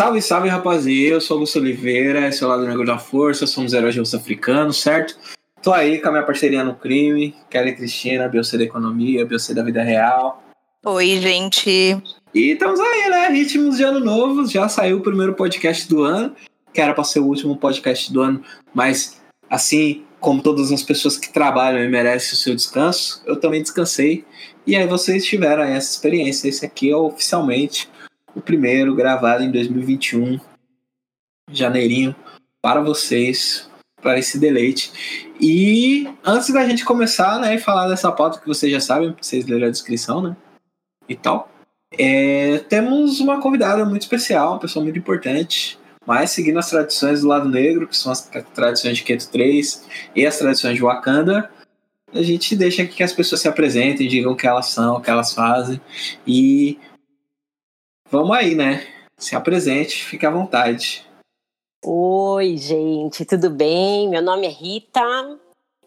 Salve, salve, rapaziada. Eu sou Augusto Oliveira, esse é o Lado Negro da Força, somos heróis de africanos, certo? Tô aí com a minha parceria no crime, Kelly Cristina, Biocê da Economia, Biocê da Vida Real. Oi, gente. E estamos aí, né? Ritmos de ano novo, já saiu o primeiro podcast do ano, que era para ser o último podcast do ano, mas assim como todas as pessoas que trabalham e merecem o seu descanso, eu também descansei. E aí vocês tiveram essa experiência. Esse aqui é oficialmente o primeiro gravado em 2021, janeirinho, para vocês, para esse deleite. E antes da gente começar, né, e falar dessa pauta que vocês já sabem, vocês leram a descrição, né, e tal, é, temos uma convidada muito especial, uma pessoa muito importante, mas seguindo as tradições do lado negro, que são as tradições de Keto 3 e as tradições de Wakanda, a gente deixa que as pessoas se apresentem, digam o que elas são, o que elas fazem e vamos aí, né? Se apresente, fique à vontade. Oi, gente, tudo bem? Meu nome é Rita,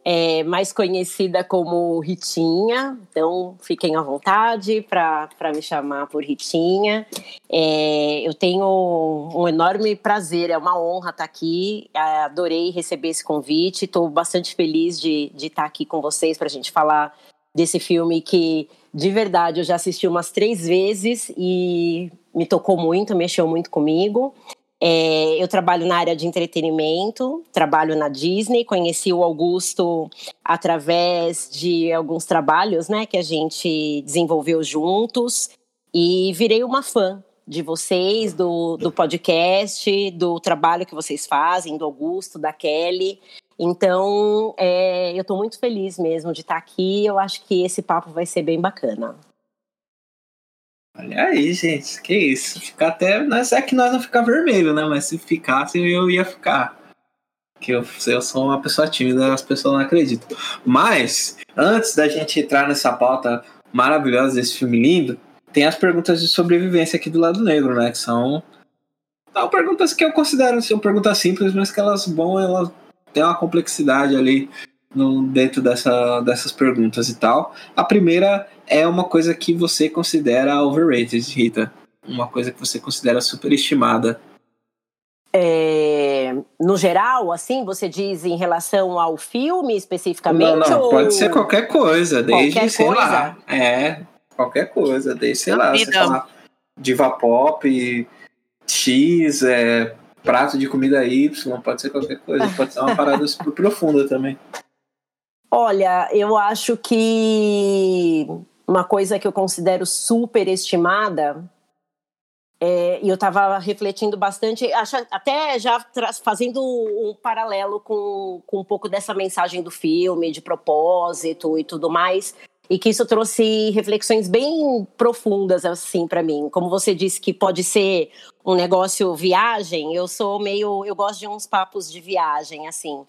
é mais conhecida como Ritinha, então fiquem à vontade para me chamar por Ritinha. É, eu tenho um enorme prazer, é uma honra estar aqui, adorei receber esse convite, estou bastante feliz de, de estar aqui com vocês para a gente falar desse filme que, de verdade, eu já assisti umas três vezes e me tocou muito, mexeu muito comigo. É, eu trabalho na área de entretenimento, trabalho na Disney, conheci o Augusto através de alguns trabalhos né, que a gente desenvolveu juntos e virei uma fã de vocês, do, do podcast, do trabalho que vocês fazem, do Augusto, da Kelly. Então, é, eu estou muito feliz mesmo de estar aqui. Eu acho que esse papo vai ser bem bacana. Olha aí, gente, que isso. Ficar até. É que nós não ficar vermelho, né? Mas se ficasse, eu ia ficar. Que eu, eu sou uma pessoa tímida, as pessoas não acreditam. Mas, antes da gente entrar nessa pauta maravilhosa desse filme lindo, tem as perguntas de sobrevivência aqui do lado negro, né? Que são. São perguntas que eu considero são perguntas simples, mas que elas vão, elas têm uma complexidade ali no, dentro dessa, dessas perguntas e tal. A primeira é uma coisa que você considera overrated, Rita? Uma coisa que você considera superestimada? É, no geral, assim, você diz em relação ao filme especificamente? Não, não, ou... pode ser qualquer coisa, desde, qualquer sei coisa? lá. É, qualquer coisa, desde, sei lá, você falar diva pop, X, é, prato de comida Y, pode ser qualquer coisa, pode ser uma parada super profunda também. Olha, eu acho que uma coisa que eu considero super estimada, é, e eu estava refletindo bastante, acho, até já fazendo um paralelo com, com um pouco dessa mensagem do filme, de propósito e tudo mais, e que isso trouxe reflexões bem profundas assim para mim. Como você disse que pode ser um negócio viagem, eu sou meio, eu gosto de uns papos de viagem assim.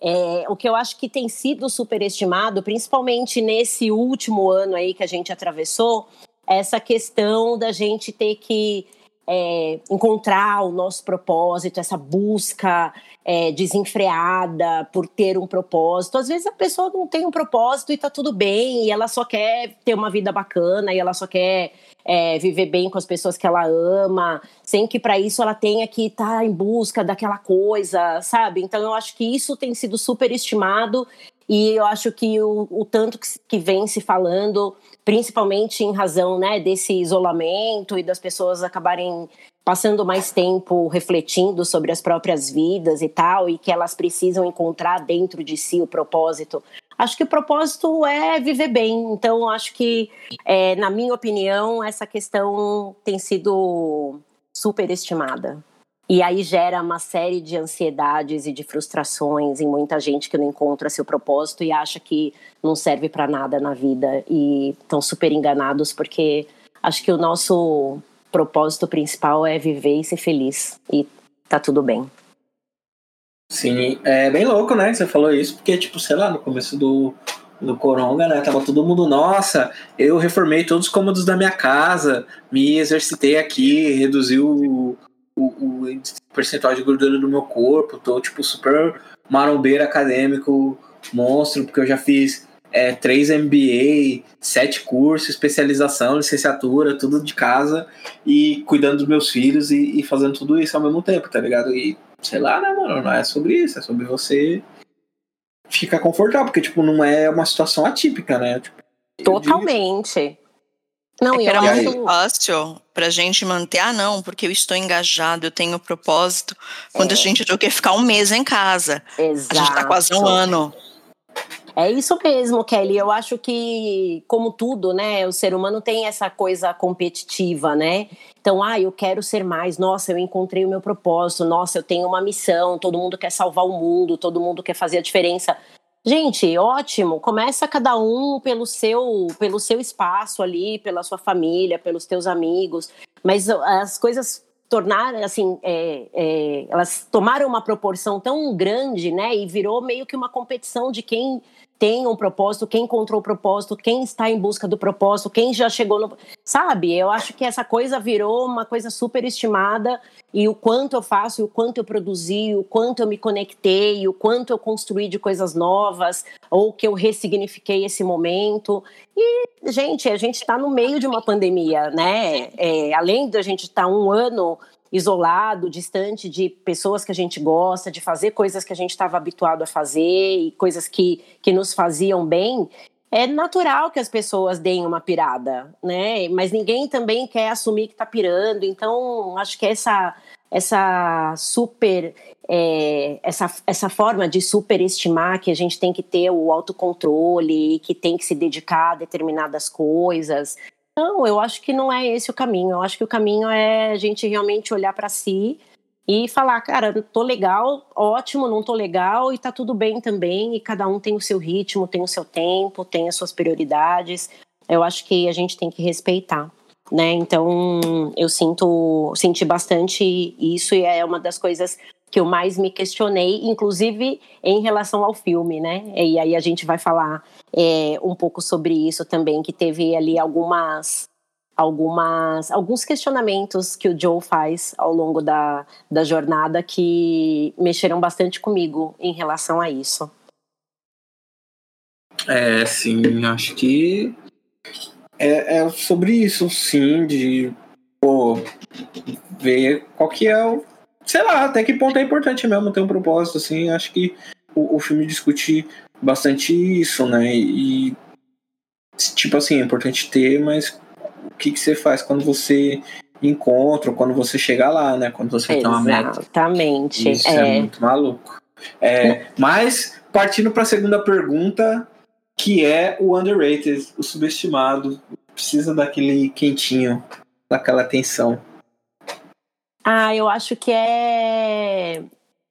É, o que eu acho que tem sido superestimado, principalmente nesse último ano aí que a gente atravessou, é essa questão da gente ter que é, encontrar o nosso propósito, essa busca é, desenfreada por ter um propósito. Às vezes a pessoa não tem um propósito e tá tudo bem, e ela só quer ter uma vida bacana, e ela só quer é, viver bem com as pessoas que ela ama, sem que para isso ela tenha que estar tá em busca daquela coisa, sabe? Então eu acho que isso tem sido super estimado e eu acho que o, o tanto que, que, vem se falando, principalmente em razão né, desse isolamento e das pessoas acabarem passando mais tempo refletindo sobre as próprias vidas e tal, e que elas precisam encontrar dentro de si o propósito. Acho que o propósito é viver bem. Então, acho que, é, na minha opinião, essa questão tem sido superestimada. E aí gera uma série de ansiedades e de frustrações em muita gente que não encontra seu propósito e acha que não serve para nada na vida e estão super enganados porque acho que o nosso propósito principal é viver e ser feliz e tá tudo bem. Sim, é bem louco, né? Você falou isso porque tipo, sei lá, no começo do do Coronga, né? Tava todo mundo, nossa, eu reformei todos os cômodos da minha casa, me exercitei aqui, reduzi o, o, percentual de gordura do meu corpo, tô tipo super marombeiro acadêmico, monstro, porque eu já fiz é, três MBA, sete cursos, especialização, licenciatura, tudo de casa e cuidando dos meus filhos e, e, fazendo tudo isso ao mesmo tempo, tá ligado? E sei lá, né, mano? Não é sobre isso, é sobre você ficar confortável, porque, tipo, não é uma situação atípica, né? Tipo, Totalmente. Não, é e era muito fácil pra gente manter, ah, não, porque eu estou engajado, eu tenho propósito, quando é. a gente tinha que ficar um mês em casa. Exato. A gente tá quase um ano. É isso mesmo, Kelly. Eu acho que, como tudo, né, o ser humano tem essa coisa competitiva, né? Então, ah, eu quero ser mais. Nossa, eu encontrei o meu propósito. Nossa, eu tenho uma missão. Todo mundo quer salvar o mundo. Todo mundo quer fazer a diferença. Gente, ótimo. Começa cada um pelo seu, pelo seu espaço ali, pela sua família, pelos teus amigos. Mas as coisas tornaram assim, é, é, elas tomaram uma proporção tão grande, né? E virou meio que uma competição de quem tem um propósito, quem encontrou o propósito, quem está em busca do propósito, quem já chegou no. Sabe? Eu acho que essa coisa virou uma coisa super estimada e o quanto eu faço, o quanto eu produzi, o quanto eu me conectei, o quanto eu construí de coisas novas, ou que eu ressignifiquei esse momento. E, gente, a gente está no meio de uma pandemia, né? É, além de a gente estar tá um ano isolado, distante de pessoas que a gente gosta, de fazer coisas que a gente estava habituado a fazer e coisas que, que nos faziam bem, é natural que as pessoas deem uma pirada, né? Mas ninguém também quer assumir que está pirando. Então, acho que essa essa super é, essa, essa forma de superestimar que a gente tem que ter o autocontrole, que tem que se dedicar a determinadas coisas, não, eu acho que não é esse o caminho. Eu acho que o caminho é a gente realmente olhar para si e falar, cara, tô legal, ótimo, não tô legal e tá tudo bem também. E cada um tem o seu ritmo, tem o seu tempo, tem as suas prioridades. Eu acho que a gente tem que respeitar. Né? Então, eu sinto, senti bastante isso e é uma das coisas que eu mais me questionei, inclusive em relação ao filme, né? E aí a gente vai falar é, um pouco sobre isso também, que teve ali algumas algumas alguns questionamentos que o Joe faz ao longo da, da jornada que mexeram bastante comigo em relação a isso. É, sim, acho que é, é sobre isso, sim, de pô, ver qual que é o sei lá, até que ponto é importante mesmo ter um propósito, assim, acho que o, o filme discute bastante isso, né, e tipo assim, é importante ter, mas o que, que você faz quando você encontra, quando você chega lá, né, quando você tem uma meta. Exatamente. Isso é, é muito maluco. É, mas, partindo para a segunda pergunta, que é o underrated, o subestimado, precisa daquele quentinho, daquela atenção. Ah, eu acho que é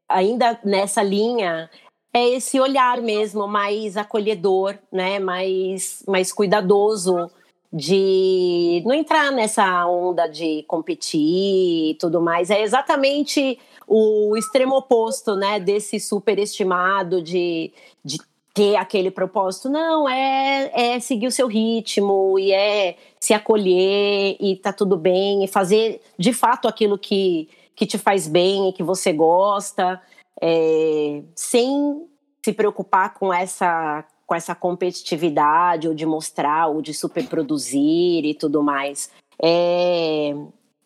ainda nessa linha é esse olhar mesmo mais acolhedor, né? Mais mais cuidadoso de não entrar nessa onda de competir e tudo mais. É exatamente o extremo oposto, né, desse superestimado de, de ter aquele propósito. Não, é, é seguir o seu ritmo e é se acolher e tá tudo bem e fazer de fato aquilo que, que te faz bem e que você gosta, é, sem se preocupar com essa com essa competitividade ou de mostrar ou de superproduzir e tudo mais. É,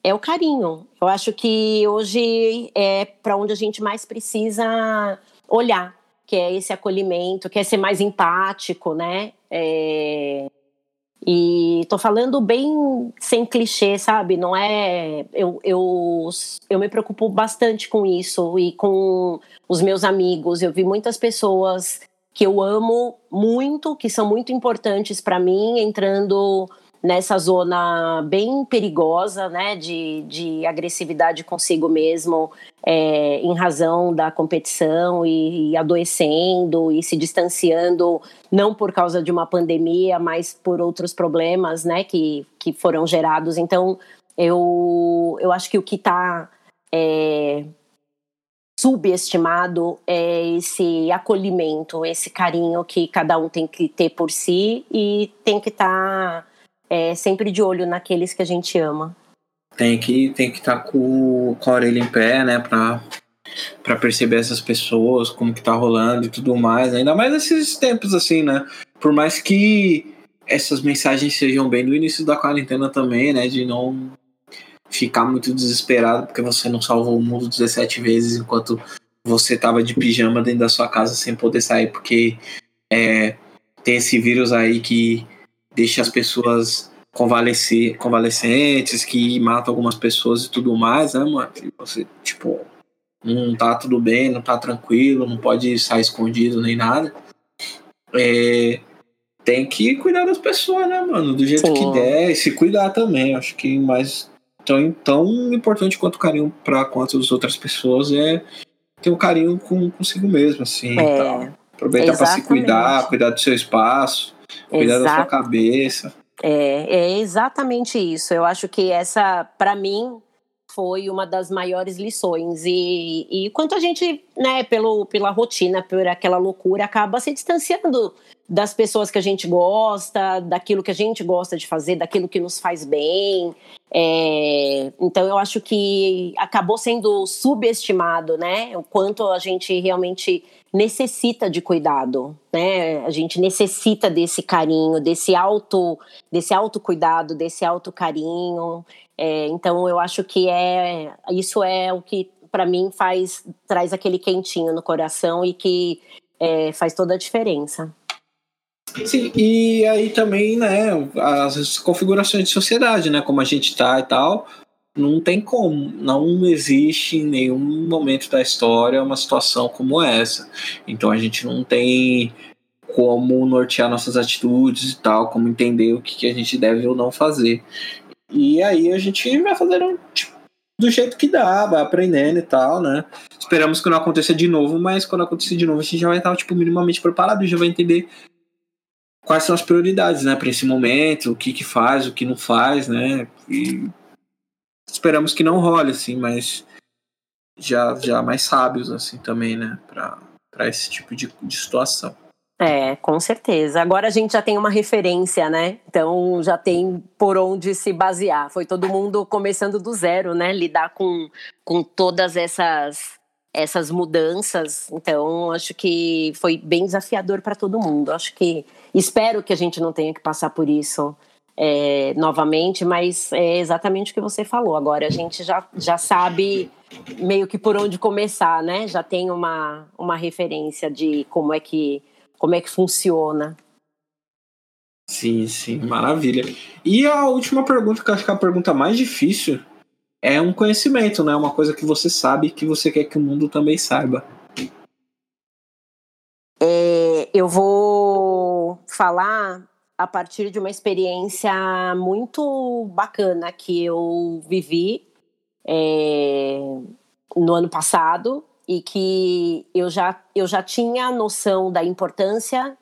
é o carinho. Eu acho que hoje é para onde a gente mais precisa olhar que é esse acolhimento, que é ser mais empático, né? É... E tô falando bem sem clichê, sabe? Não é. Eu, eu, eu me preocupo bastante com isso e com os meus amigos. Eu vi muitas pessoas que eu amo muito, que são muito importantes para mim, entrando nessa zona bem perigosa, né, de, de agressividade consigo mesmo, é, em razão da competição e, e, adoecendo e se distanciando, não por causa de uma pandemia, mas por outros problemas, né, que, que foram gerados. Então, eu, eu acho que o que está é, subestimado é esse acolhimento, esse carinho que cada um tem que ter por si e tem que estar tá é, sempre de olho naqueles que a gente ama. Tem que tem que estar tá com, com a orelha em pé, né, para para perceber essas pessoas, como que tá rolando e tudo mais. Ainda mais nesses tempos assim, né? por mais que essas mensagens sejam bem do início da quarentena também, né? De não ficar muito desesperado porque você não salvou o mundo 17 vezes enquanto você tava de pijama dentro da sua casa sem poder sair, porque é, tem esse vírus aí que deixa as pessoas convalescer, convalescentes, que mata algumas pessoas e tudo mais, né, mano? E você, tipo, não tá tudo bem, não tá tranquilo, não pode sair escondido nem nada. É, tem que cuidar das pessoas, né, mano? Do jeito Sim. que der, e se cuidar também. Acho que mais tão, tão importante quanto o carinho para quanto as outras pessoas é ter um carinho com consigo mesmo, assim. É, tal. Aproveitar para se cuidar, cuidar do seu espaço, cuidar Exato. da sua cabeça. É, é exatamente isso. Eu acho que essa, para mim, foi uma das maiores lições. E, e quanto a gente, né, pelo, pela rotina, por aquela loucura, acaba se distanciando das pessoas que a gente gosta, daquilo que a gente gosta de fazer, daquilo que nos faz bem. É, então eu acho que acabou sendo subestimado, né? O quanto a gente realmente necessita de cuidado, né? A gente necessita desse carinho, desse auto, desse autocuidado, desse autocarinho. É, então eu acho que é isso é o que para mim faz traz aquele quentinho no coração e que é, faz toda a diferença. Sim, e aí também, né, as configurações de sociedade, né, como a gente tá e tal, não tem como, não existe em nenhum momento da história uma situação como essa. Então a gente não tem como nortear nossas atitudes e tal, como entender o que, a gente deve ou não fazer. E aí a gente vai fazendo tipo, do jeito que dá, vai aprendendo e tal, né? Esperamos que não aconteça de novo, mas quando acontecer de novo a gente já vai estar tipo minimamente preparado, já vai entender quais são as prioridades, né, para esse momento, o que que faz, o que não faz, né? E esperamos que não role assim, mas já já mais sábios assim também, né, para para esse tipo de, de situação. É, com certeza. Agora a gente já tem uma referência, né? Então já tem por onde se basear. Foi todo mundo começando do zero, né? Lidar com, com todas essas essas mudanças. Então acho que foi bem desafiador para todo mundo. Acho que Espero que a gente não tenha que passar por isso é, novamente, mas é exatamente o que você falou. Agora a gente já, já sabe meio que por onde começar, né? Já tem uma, uma referência de como é que como é que funciona. Sim, sim, maravilha. E a última pergunta, que eu acho que é a pergunta mais difícil, é um conhecimento, né? Uma coisa que você sabe que você quer que o mundo também saiba. É, eu vou falar a partir de uma experiência muito bacana que eu vivi é, no ano passado e que eu já, eu já tinha noção da importância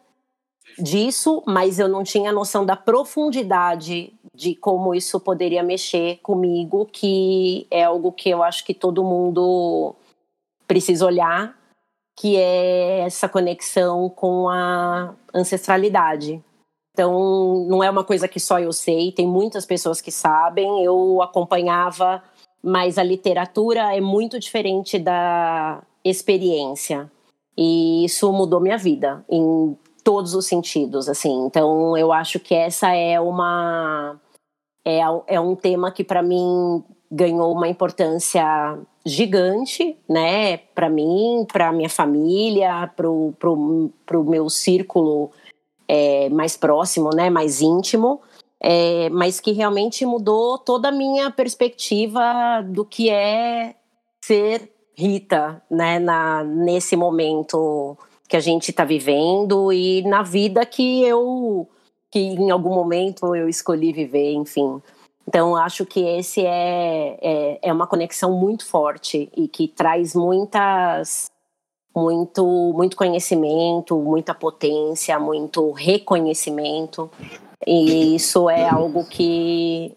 disso, mas eu não tinha noção da profundidade de como isso poderia mexer comigo, que é algo que eu acho que todo mundo precisa olhar que é essa conexão com a ancestralidade. Então, não é uma coisa que só eu sei, tem muitas pessoas que sabem. Eu acompanhava, mas a literatura é muito diferente da experiência. E isso mudou minha vida em todos os sentidos, assim. Então, eu acho que essa é uma é, é um tema que para mim ganhou uma importância gigante, né, para mim, para minha família, para o pro, pro meu círculo é, mais próximo, né, mais íntimo, é, mas que realmente mudou toda a minha perspectiva do que é ser Rita, né, na, nesse momento que a gente está vivendo e na vida que eu, que em algum momento eu escolhi viver, enfim. Então, acho que esse é, é, é, uma conexão muito forte e que traz muitas, muito, muito conhecimento, muita potência, muito reconhecimento. E isso é algo que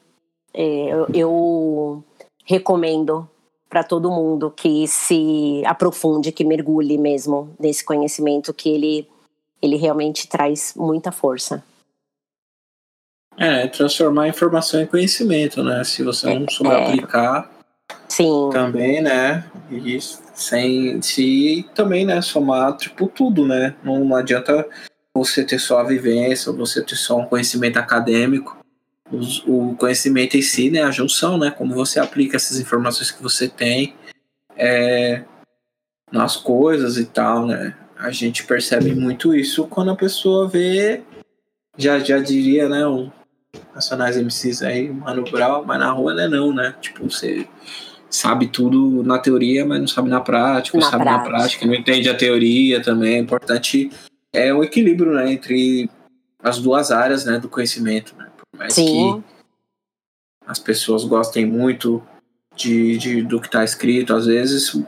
é, eu, eu recomendo para todo mundo que se aprofunde, que mergulhe mesmo nesse conhecimento que ele, ele realmente traz muita força. É, transformar a informação em conhecimento, né? Se você não souber é. aplicar. Sim. Também, né? E sem se também, né, somar tipo tudo, né? Não, não adianta você ter só a vivência, você ter só um conhecimento acadêmico. O conhecimento em si, né, a junção, né, como você aplica essas informações que você tem é, nas coisas e tal, né. A gente percebe muito isso quando a pessoa vê, já, já diria, né, o Nacionais MCs aí, Mano Brown, mas na rua não é não, né, tipo, você sabe tudo na teoria, mas não sabe na prática, na sabe prática. na prática, não entende a teoria também. É importante é o equilíbrio né, entre as duas áreas né, do conhecimento. Né? Por mais Sim. que as pessoas gostem muito de, de do que está escrito, às vezes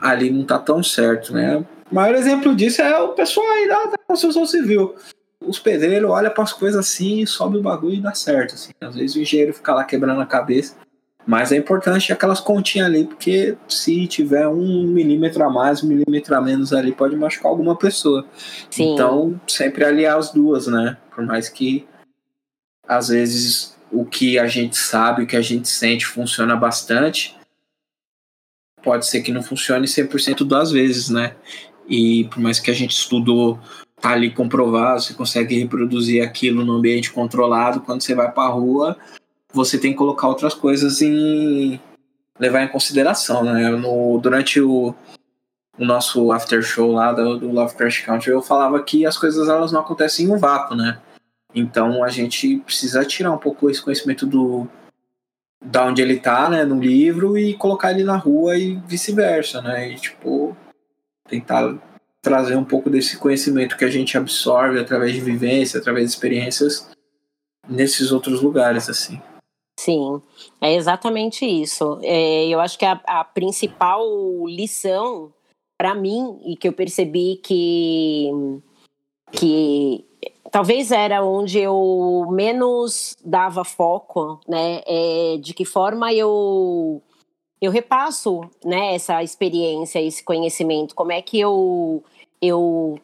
ali não está tão certo. Né? O maior exemplo disso é o pessoal aí da, da construção civil. Os pedreiros olham para as coisas assim, sobe o bagulho e dá certo. Assim. Às vezes o engenheiro fica lá quebrando a cabeça mas é importante aquelas continhas ali, porque se tiver um milímetro a mais, um milímetro a menos ali, pode machucar alguma pessoa. Sim. Então, sempre aliar as duas, né? Por mais que às vezes o que a gente sabe, o que a gente sente funciona bastante, pode ser que não funcione 100% das vezes, né? E por mais que a gente estudou, ali comprovado, você consegue reproduzir aquilo no ambiente controlado, quando você vai para a rua, você tem que colocar outras coisas em levar em consideração, né? No, durante o, o nosso after show lá do, do Lovecraft Country, eu falava que as coisas elas não acontecem em um vácuo, né? Então a gente precisa tirar um pouco esse conhecimento do da onde ele tá, né, no livro e colocar ele na rua e vice-versa, né? E tipo tentar trazer um pouco desse conhecimento que a gente absorve através de vivência, através de experiências nesses outros lugares assim. Sim, é exatamente isso. É, eu acho que a, a principal lição para mim e que eu percebi que que talvez era onde eu menos dava foco, né? É de que forma eu eu repasso, né? Essa experiência, esse conhecimento. Como é que eu eu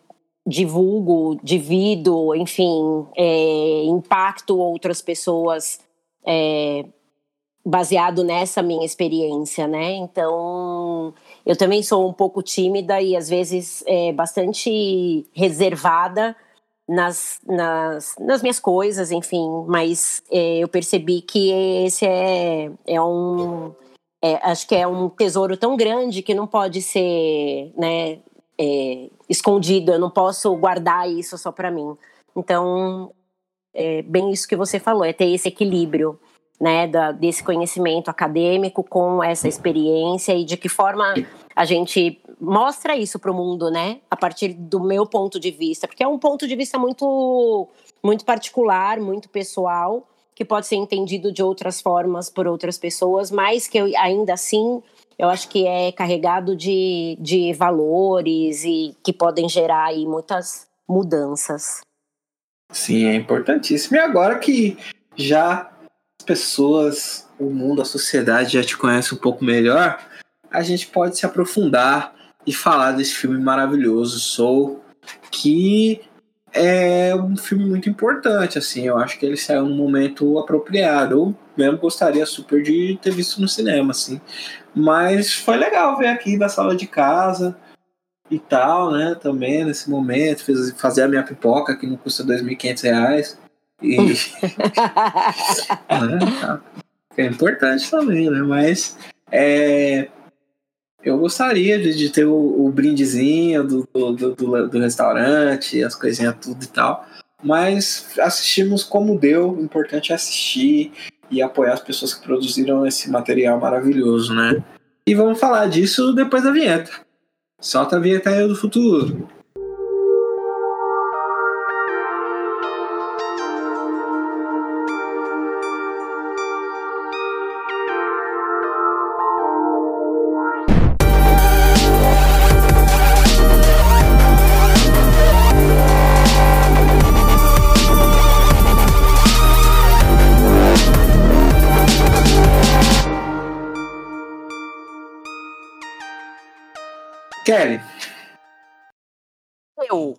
divulgo, divido, enfim, é, impacto outras pessoas é, baseado nessa minha experiência, né? Então, eu também sou um pouco tímida e às vezes é, bastante reservada nas, nas, nas minhas coisas, enfim, mas é, eu percebi que esse é, é um. É, acho que é um tesouro tão grande que não pode ser né, é, escondido, eu não posso guardar isso só para mim. Então, é bem isso que você falou, é ter esse equilíbrio, né, da, desse conhecimento acadêmico com essa experiência e de que forma a gente mostra isso para o mundo, né, a partir do meu ponto de vista, porque é um ponto de vista muito, muito particular, muito pessoal, que pode ser entendido de outras formas por outras pessoas, mas que eu, ainda assim eu acho que é carregado de, de valores e que podem gerar aí muitas mudanças. Sim, é importantíssimo. E agora que já as pessoas, o mundo, a sociedade já te conhece um pouco melhor, a gente pode se aprofundar e falar desse filme maravilhoso, Soul, que é um filme muito importante, assim, eu acho que ele saiu num momento apropriado. Eu mesmo gostaria super de ter visto no cinema, assim. Mas foi legal ver aqui da sala de casa e tal, né? Também nesse momento, fiz, fazer a minha pipoca que não custa R$ 2.500. E. é, é importante também, né? Mas. É, eu gostaria de, de ter o, o brindezinho do, do, do, do, restaurante, as coisinhas tudo e tal. Mas assistimos como deu. O importante é assistir e apoiar as pessoas que produziram esse material maravilhoso, né? E vamos falar disso depois da vinheta. Solta a vinheta aí do futuro. Kelly. Eu.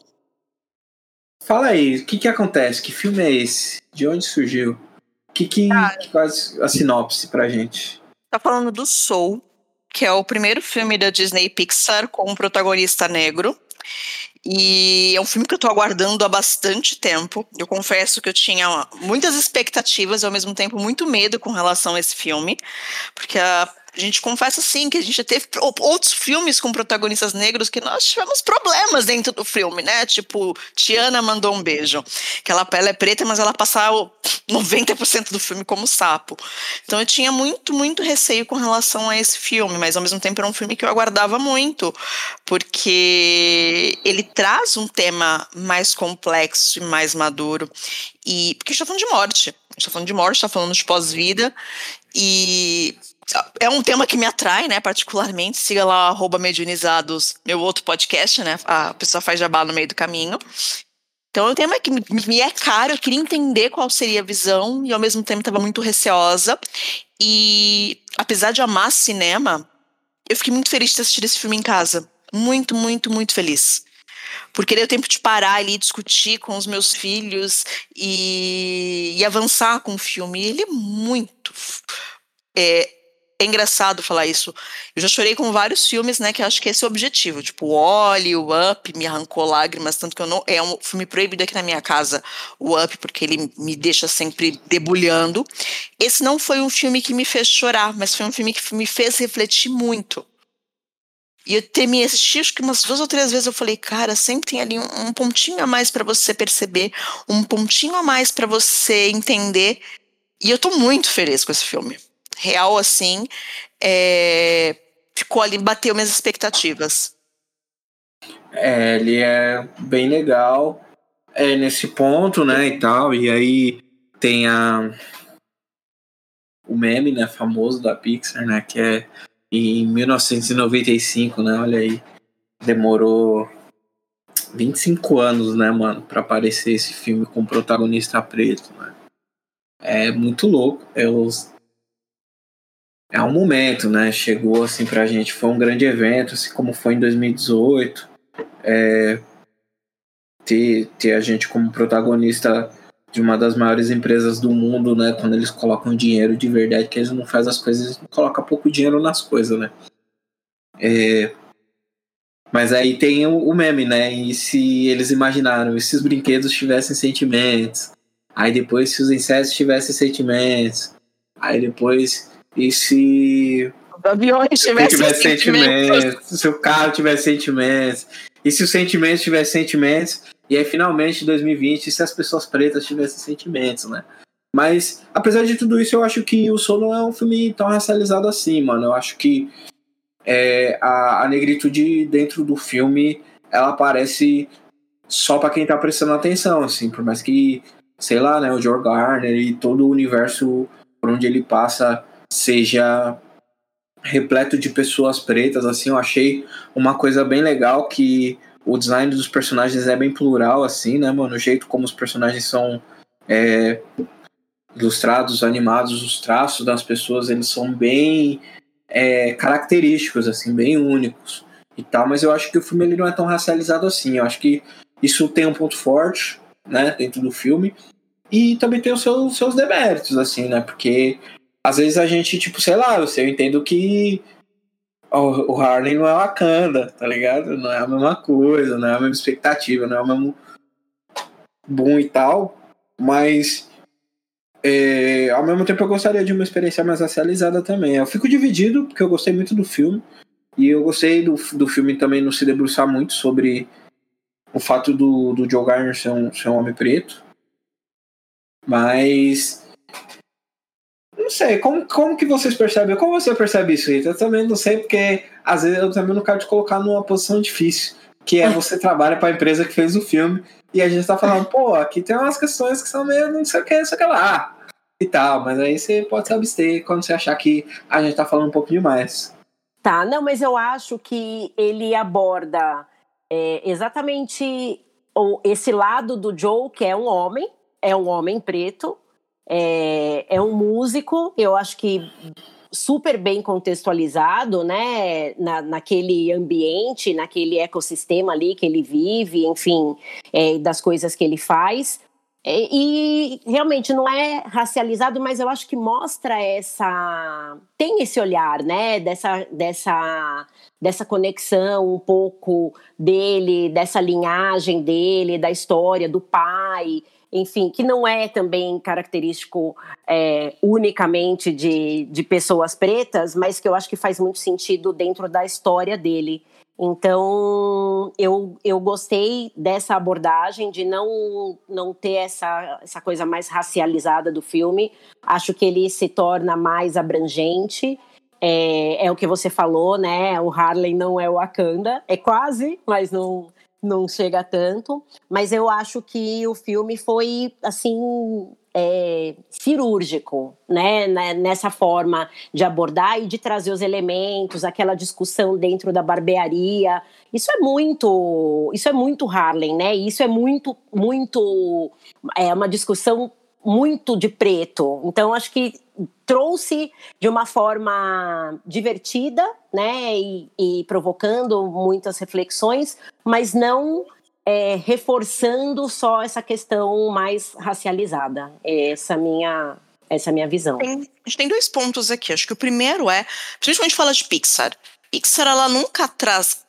Fala aí, o que que acontece? Que filme é esse? De onde surgiu? O que que, faz a sinopse pra gente? Tá falando do Soul, que é o primeiro filme da Disney Pixar com um protagonista negro. E é um filme que eu tô aguardando há bastante tempo. Eu confesso que eu tinha muitas expectativas e ao mesmo tempo muito medo com relação a esse filme, porque a a gente confessa sim que a gente já teve outros filmes com protagonistas negros que nós tivemos problemas dentro do filme, né? Tipo, Tiana mandou um beijo. Que ela pele é preta, mas ela passa 90% do filme como sapo. Então eu tinha muito, muito receio com relação a esse filme, mas ao mesmo tempo era um filme que eu aguardava muito, porque ele traz um tema mais complexo e mais maduro. E porque a gente tá falando de morte. A gente tá falando de morte, tá falando de pós-vida. E é um tema que me atrai, né, particularmente. Siga lá, arroba meu outro podcast, né? A pessoa faz jabá no meio do caminho. Então, é um tema que me é caro, eu queria entender qual seria a visão, e ao mesmo tempo estava muito receosa. E, apesar de amar cinema, eu fiquei muito feliz de ter assistido esse filme em casa. Muito, muito, muito feliz. Porque deu tempo de parar ali, discutir com os meus filhos e, e avançar com o filme. Ele é muito. É, é engraçado falar isso. Eu já chorei com vários filmes, né? Que acho que esse é o objetivo. Tipo, Oli, o Up, me arrancou lágrimas, tanto que eu não. É um filme proibido aqui na minha casa, o Up, porque ele me deixa sempre debulhando. Esse não foi um filme que me fez chorar, mas foi um filme que me fez refletir muito. E eu terminei assistir, acho que umas duas ou três vezes eu falei, cara, sempre tem ali um, um pontinho a mais para você perceber, um pontinho a mais para você entender. E eu tô muito feliz com esse filme real assim, é, ficou ali, bateu minhas expectativas. É, ele é bem legal é, nesse ponto, né, e tal, e aí tem a o meme, né, famoso da Pixar, né, que é em 1995, né, olha aí, demorou 25 anos, né, mano, para aparecer esse filme com protagonista preto, né. É muito louco, é os é um momento, né? Chegou assim pra gente, foi um grande evento, assim como foi em 2018. É, ter, ter a gente como protagonista de uma das maiores empresas do mundo, né? Quando eles colocam dinheiro de verdade, que eles não fazem as coisas, colocam pouco dinheiro nas coisas, né? É, mas aí tem o, o, meme, né? E se eles imaginaram, e se os brinquedos tivessem sentimentos? Aí depois se os insetos tivessem sentimentos? Aí depois e se os aviões tivessem tivesse sentimentos. sentimentos, se o carro tivesse sentimentos, e se os sentimentos tivessem sentimentos, e aí finalmente em 2020, se as pessoas pretas tivessem sentimentos, né? Mas, apesar de tudo isso, eu acho que o Soul não é um filme tão racializado assim, mano. Eu acho que é, a, a negritude dentro do filme, ela aparece só para quem tá prestando atenção, assim, por mais que, sei lá, né, o George Garner e todo o universo por onde ele passa seja repleto de pessoas pretas, assim, eu achei uma coisa bem legal que o design dos personagens é bem plural, assim, né, mano? O jeito como os personagens são é, ilustrados, animados, os traços das pessoas, eles são bem é, característicos, assim, bem únicos e tal, mas eu acho que o filme ele não é tão racializado assim, eu acho que isso tem um ponto forte, né, dentro do filme, e também tem os seus, seus deméritos, assim, né, porque às vezes a gente, tipo, sei lá, eu entendo que o Harley não é Wakanda, tá ligado? Não é a mesma coisa, não é a mesma expectativa, não é o mesmo boom e tal, mas é, ao mesmo tempo eu gostaria de uma experiência mais racializada também. Eu fico dividido, porque eu gostei muito do filme, e eu gostei do, do filme também não se debruçar muito sobre o fato do, do Joe Garner ser um, ser um homem preto, mas sei, como, como que vocês percebem? Como você percebe isso, Rita? Eu também não sei, porque às vezes eu também não quero te colocar numa posição difícil, que é você trabalha para a empresa que fez o filme, e a gente tá falando, pô, aqui tem umas questões que são meio não sei o que, não sei o que lá, e tal, mas aí você pode se abster quando você achar que a gente tá falando um pouco demais. Tá, não, mas eu acho que ele aborda é, exatamente esse lado do Joe, que é um homem, é um homem preto, é, é um músico, eu acho que super bem contextualizado, né, na, naquele ambiente, naquele ecossistema ali que ele vive, enfim, é, das coisas que ele faz. E, e, realmente não é racializado, mas eu acho que mostra essa. tem esse olhar, né? Dessa, dessa, dessa conexão um pouco dele, dessa linhagem dele, da história do pai, enfim, que não é também característico é, unicamente de, de pessoas pretas, mas que eu acho que faz muito sentido dentro da história dele. Então, eu, eu gostei dessa abordagem de não, não ter essa, essa coisa mais racializada do filme. Acho que ele se torna mais abrangente. É, é o que você falou, né? O Harley não é o Wakanda. É quase, mas não, não chega tanto. Mas eu acho que o filme foi, assim, é, cirúrgico, né, né, nessa forma de abordar e de trazer os elementos, aquela discussão dentro da barbearia. Isso é muito, isso é muito Harlem, né? Isso é muito, muito, é uma discussão muito de preto. Então acho que trouxe de uma forma divertida, né, e, e provocando muitas reflexões, mas não é, reforçando só essa questão mais racializada. Essa minha essa é minha visão. Tem, a gente tem dois pontos aqui. Acho que o primeiro é, principalmente fala de Pixar. Pixar ela nunca traz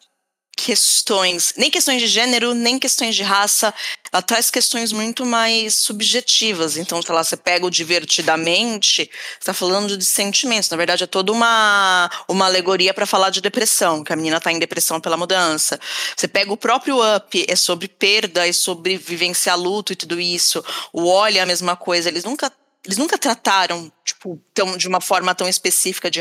questões, nem questões de gênero, nem questões de raça, ela traz questões muito mais subjetivas. Então, sei lá, você pega o divertidamente, está falando de sentimentos. Na verdade, é toda uma, uma alegoria para falar de depressão, que a menina está em depressão pela mudança. Você pega o próprio Up, é sobre perda, é sobre vivenciar luto e tudo isso. O Olha é a mesma coisa. Eles nunca eles nunca trataram tipo tão, de uma forma tão específica de,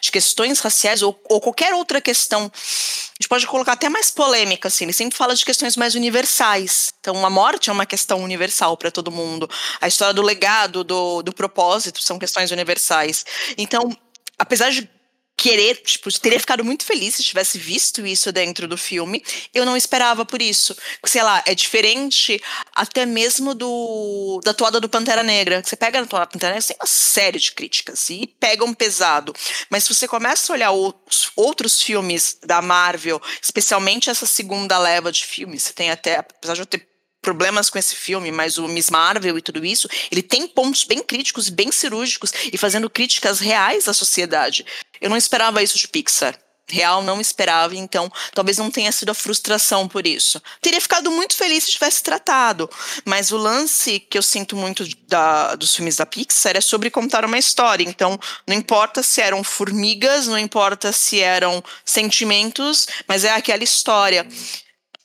de questões raciais ou, ou, qualquer outra questão. A gente pode colocar até mais polêmica, assim. Ele sempre fala de questões mais universais. Então, a morte é uma questão universal para todo mundo. A história do legado, do, do propósito, são questões universais. Então, apesar de querer, tipo, teria ficado muito feliz se tivesse visto isso dentro do filme. Eu não esperava por isso. Sei lá, é diferente até mesmo do da toada do Pantera Negra. Você pega a toada do Pantera Negra, tem uma série de críticas e pegam pesado. Mas se você começa a olhar os outros filmes da Marvel, especialmente essa segunda leva de filmes, você tem até, apesar de eu ter problemas com esse filme, mas o Miss Marvel e tudo isso, ele tem pontos bem críticos, bem cirúrgicos e fazendo críticas reais à sociedade. Eu não esperava isso de Pixar. Real não esperava, então talvez não tenha sido a frustração por isso. Teria ficado muito feliz se tivesse tratado, mas o lance que eu sinto muito da, dos filmes da Pixar é sobre contar uma história. Então, não importa se eram formigas, não importa se eram sentimentos, mas é aquela história.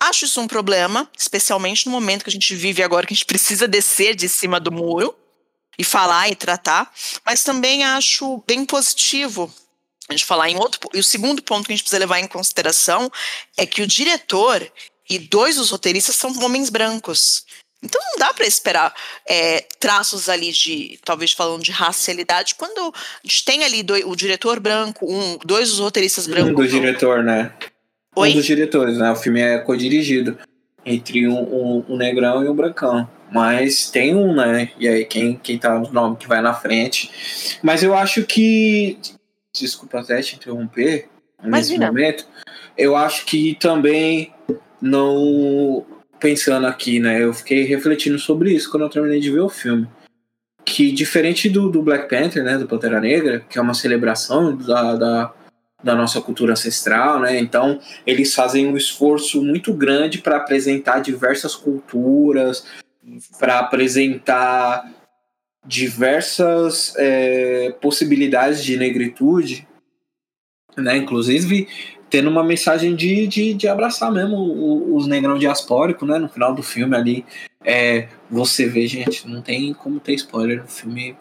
Acho isso um problema, especialmente no momento que a gente vive agora, que a gente precisa descer de cima do muro e falar e tratar, mas também acho bem positivo a gente falar em outro. E o segundo ponto que a gente precisa levar em consideração é que o diretor e dois dos roteiristas são homens brancos. Então não dá para esperar é, traços ali de, talvez falando de racialidade, quando a gente tem ali do, o diretor branco, um, dois dos roteiristas brancos. Um do diretor, né? Oi? Um dos diretores, né? O filme é co-dirigido entre um, um, um, negrão e um brancão. Mas tem um, né? E aí quem, quem tá no nome que vai na frente. Mas eu acho que. Desculpa até te interromper nesse Imagina. momento. Eu acho que também não. Pensando aqui, né? Eu fiquei refletindo sobre isso quando eu terminei de ver o filme. Que diferente do, do Black Panther, né? Do Pantera Negra, que é uma celebração da, da da nossa cultura ancestral, né? Então, eles fazem um esforço muito grande para apresentar diversas culturas, para apresentar diversas é, possibilidades de negritude, né? Inclusive tendo uma mensagem de, de, de abraçar mesmo os negrão diaspóricos, né? No final do filme ali, é, você vê, gente, não tem como ter spoiler, o filme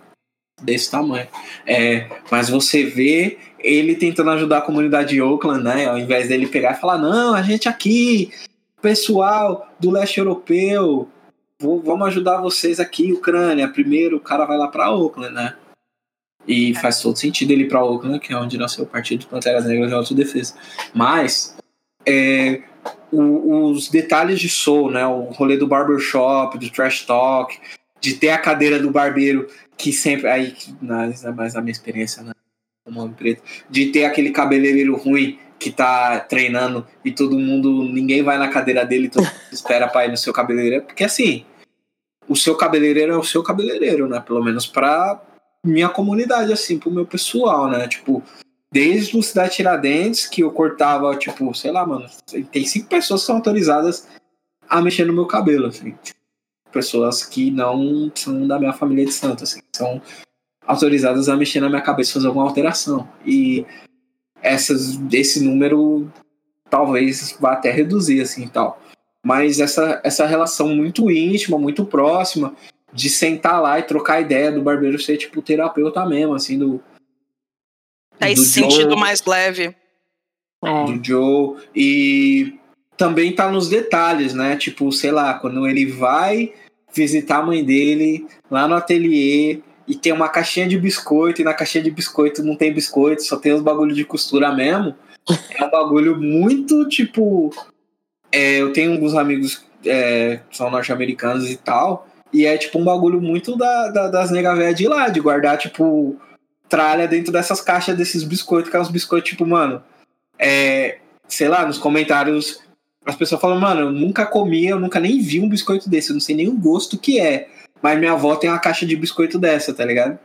desse tamanho. É, mas você vê ele tentando ajudar a comunidade de Oakland, né? Ao invés dele pegar e falar, não, a gente aqui, pessoal do leste europeu, vou, vamos ajudar vocês aqui, Ucrânia. Primeiro o cara vai lá para Oakland, né? E faz todo sentido ele ir para Oakland, que é onde nasceu o Partido Panteras Negras de Autodefesa. Mas é, o, os detalhes de soul, né? O rolê do barbershop, do trash talk, de ter a cadeira do barbeiro que sempre aí mais na minha experiência né, como homem preto de ter aquele cabeleireiro ruim que tá treinando e todo mundo ninguém vai na cadeira dele todo mundo espera para ir no seu cabeleireiro porque assim o seu cabeleireiro é o seu cabeleireiro, né? Pelo menos pra minha comunidade, assim, pro meu pessoal, né? Tipo, desde o Cidade Tiradentes, que eu cortava, tipo, sei lá, mano, tem cinco pessoas que são autorizadas a mexer no meu cabelo, assim. Pessoas que não são da minha família de santo, assim, são autorizadas a mexer na minha cabeça, fazer alguma alteração. E essas, esse número talvez vá até reduzir, assim, tal. Mas essa, essa relação muito íntima, muito próxima, de sentar lá e trocar ideia do barbeiro ser, tipo, terapeuta mesmo, assim, do... Tá esse sentido mais leve. É. Do Joe. E também tá nos detalhes, né? Tipo, sei lá, quando ele vai visitar a mãe dele lá no ateliê e tem uma caixinha de biscoito e na caixinha de biscoito não tem biscoito, só tem os bagulho de costura mesmo. É um bagulho muito tipo. É, eu tenho alguns amigos é, que são norte-americanos e tal. E é tipo um bagulho muito da, da das nega de lá, de guardar, tipo, tralha dentro dessas caixas desses biscoitos, que é uns biscoitos, tipo, mano. É, sei lá, nos comentários as pessoas falam, mano, eu nunca comi, eu nunca nem vi um biscoito desse, eu não sei nem o gosto que é. Mas minha avó tem uma caixa de biscoito dessa, tá ligado?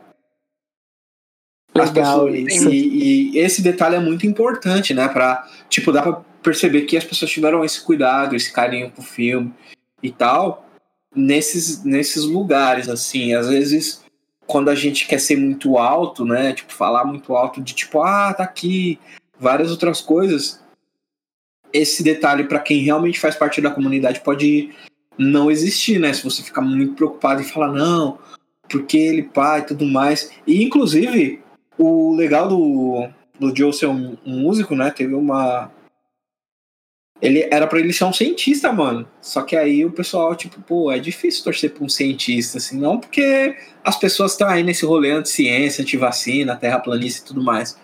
As Legal, pessoas, e, e, esse detalhe é muito importante, né? Pra, tipo, dá pra perceber que as pessoas tiveram esse cuidado, esse carinho pro filme e tal, nesses, nesses lugares, assim. Às vezes, quando a gente quer ser muito alto, né? Tipo, falar muito alto de tipo, ah, tá aqui, várias outras coisas esse detalhe para quem realmente faz parte da comunidade pode não existir, né? Se você ficar muito preocupado e falar, não, porque ele pai e tudo mais. E inclusive, o legal do, do Joe ser um, um músico, né? Teve uma. Ele era para ele ser um cientista, mano. Só que aí o pessoal, tipo, pô, é difícil torcer pra um cientista, assim, não porque as pessoas estão aí nesse rolê anti-ciência, anti-vacina, terraplanista e tudo mais.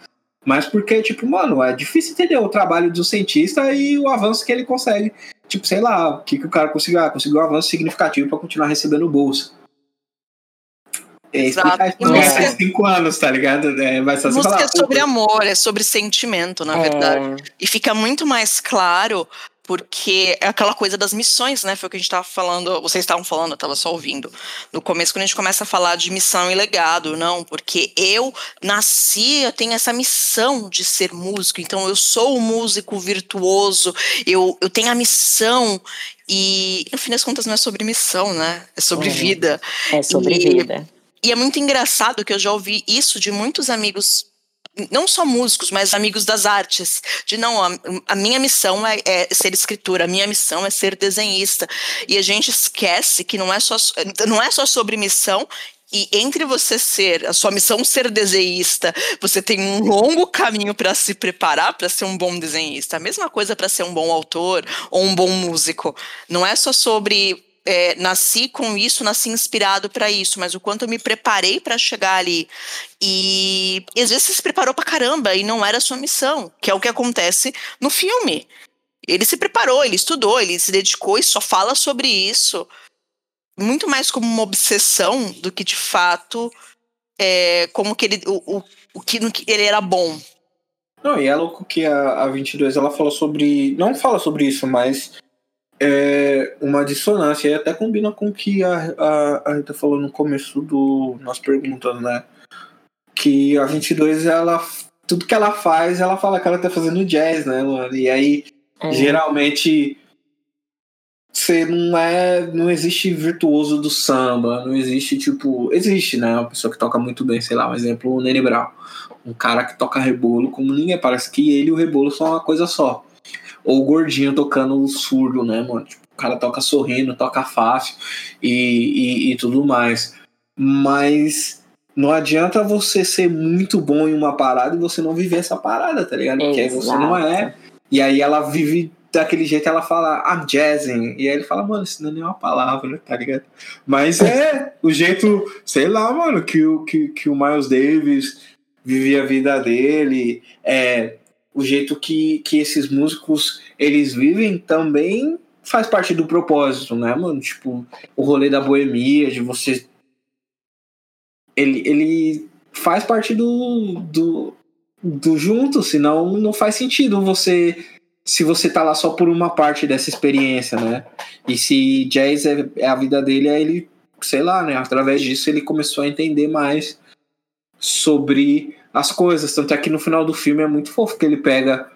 Mas porque, tipo, mano, é difícil entender o trabalho do cientista e o avanço que ele consegue. Tipo, sei lá, o que, que o cara conseguiu. Ah, conseguiu um avanço significativo para continuar recebendo bolsa. É, Exato. Música... cinco anos, tá ligado? É, vai só música falar, é sobre amor, é sobre sentimento, na é. verdade. E fica muito mais claro porque é aquela coisa das missões, né? Foi o que a gente estava falando, vocês estavam falando, eu estava só ouvindo. No começo, quando a gente começa a falar de missão e legado, não, porque eu nasci, eu tenho essa missão de ser músico, então eu sou um músico virtuoso, eu, eu tenho a missão. E no fim das contas não é sobre missão, né? É sobre é, vida. É sobre e, vida. E é muito engraçado que eu já ouvi isso de muitos amigos não só músicos, mas amigos das artes, de não, a, a minha missão é, é, ser escritora, a minha missão é ser desenhista. E a gente esquece que não é só, não é só sobre missão, e entre você ser, a sua missão ser desenhista, você tem um longo caminho para se preparar para ser um bom desenhista. A mesma coisa para ser um bom autor ou um bom músico. Não é só sobre é, nasci com isso, nasci inspirado para isso, mas o quanto eu me preparei para chegar ali. E, e às vezes você se preparou para caramba e não era a sua missão, que é o que acontece no filme. Ele se preparou, ele estudou, ele se dedicou e só fala sobre isso. Muito mais como uma obsessão do que de fato é, como que ele, o, o, o que, que ele era bom. Não, e é louco que a, a 22 ela fala sobre. Não fala sobre isso, mas é uma dissonância e até combina com o que a, a, a Rita falou no começo do nós perguntando, né? Que a 22 ela tudo que ela faz, ela fala que ela tá fazendo jazz, né, mano? E aí é. geralmente você não é, não existe virtuoso do samba, não existe tipo, existe, né, uma pessoa que toca muito bem, sei lá, um exemplo, o Nene Brown, um cara que toca rebolo como ninguém, parece que ele e o rebolo são uma coisa só. Ou o gordinho tocando surdo, né, mano? Tipo, o cara toca sorrindo, toca fácil e, e, e tudo mais. Mas não adianta você ser muito bom em uma parada e você não viver essa parada, tá ligado? Porque aí você não é. E aí ela vive daquele jeito, ela fala, I'm jazzing. E aí ele fala, mano, isso não é nenhuma palavra, tá ligado? Mas é o jeito, sei lá, mano, que o, que, que o Miles Davis vivia a vida dele. É, o jeito que, que esses músicos eles vivem também faz parte do propósito, né, mano? Tipo, o rolê da boemia, de você. Ele, ele faz parte do, do, do junto, senão não faz sentido você. Se você tá lá só por uma parte dessa experiência, né? E se jazz é, é a vida dele, aí ele sei lá, né? Através disso ele começou a entender mais sobre as coisas. Tanto é que no final do filme é muito fofo que ele pega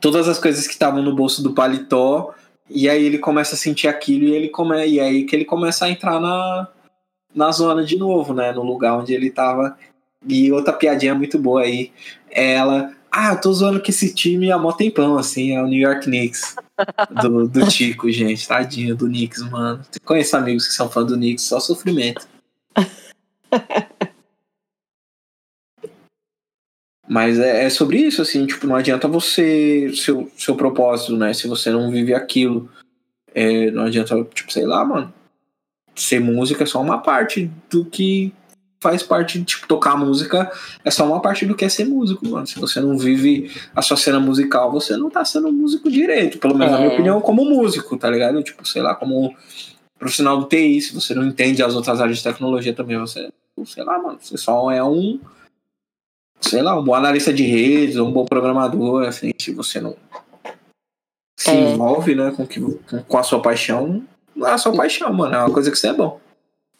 todas as coisas que estavam no bolso do paletó e aí ele começa a sentir aquilo e ele come... e aí que ele começa a entrar na, na zona de novo, né? No lugar onde ele tava. E outra piadinha muito boa aí é ela. Ah, eu tô zoando que esse time há mó tempão, assim, é o New York Knicks. Do, do Tico, gente. Tadinho do Knicks, mano. Conheço amigos que são fã do Knicks, só sofrimento. Mas é, é, sobre isso, assim, tipo, não adianta você, seu, seu propósito, né? Se você não vive aquilo. É, não adianta, tipo, sei lá, mano. Ser música é só uma parte do que faz parte, tipo, tocar música é só uma parte do que é ser músico, mano. Se você não vive a sua cena musical, você não tá sendo músico direito. Pelo menos, é. na minha é. opinião, como músico, tá ligado? Tipo, sei lá, como profissional do TI, se você não entende as outras áreas de tecnologia também, você, sei lá, mano, você só é um sei lá, um bom analista de redes, um bom programador, assim, se você não se é. envolve, né, com, que, com a sua paixão, não é a sua paixão, mano, é uma coisa que você é bom.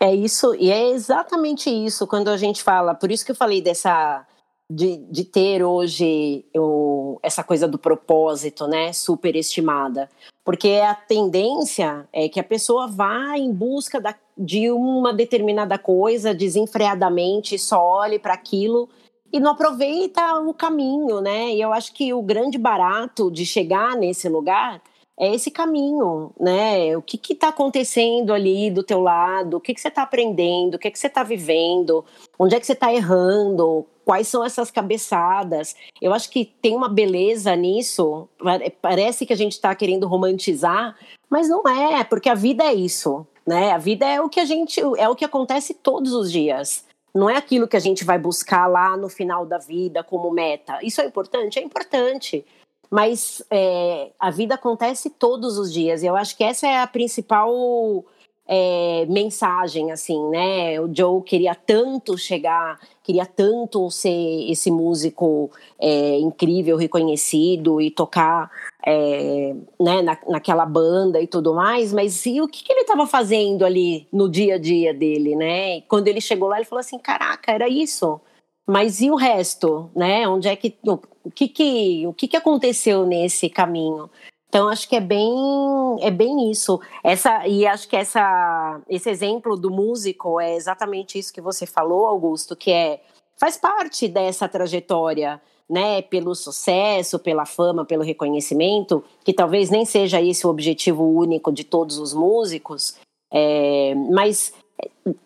É isso, e é exatamente isso quando a gente fala, por isso que eu falei dessa de, de ter hoje o, essa coisa do propósito, né, superestimada. Porque a tendência é que a pessoa vá em busca da, de uma determinada coisa desenfreadamente, só olhe para aquilo e não aproveita o caminho, né? E eu acho que o grande barato de chegar nesse lugar é esse caminho, né? O que está acontecendo ali do teu lado? O que, que você está aprendendo? O que, que você está vivendo? Onde é que você está errando? Quais são essas cabeçadas? Eu acho que tem uma beleza nisso. Parece que a gente está querendo romantizar, mas não é, porque a vida é isso, né? A vida é o que a gente é o que acontece todos os dias. Não é aquilo que a gente vai buscar lá no final da vida como meta. Isso é importante? É importante. Mas é, a vida acontece todos os dias. E eu acho que essa é a principal é, mensagem, assim, né? O Joe queria tanto chegar, queria tanto ser esse músico é, incrível, reconhecido e tocar é, né, na, naquela banda e tudo mais, mas e o que, que ele estava fazendo ali no dia a dia dele, né? E quando ele chegou lá, ele falou assim: caraca, era isso. Mas e o resto, né? Onde é que o, o que que o que que aconteceu nesse caminho? Então acho que é bem é bem isso. Essa e acho que essa esse exemplo do músico é exatamente isso que você falou, Augusto, que é faz parte dessa trajetória, né, pelo sucesso, pela fama, pelo reconhecimento, que talvez nem seja esse o objetivo único de todos os músicos, é, mas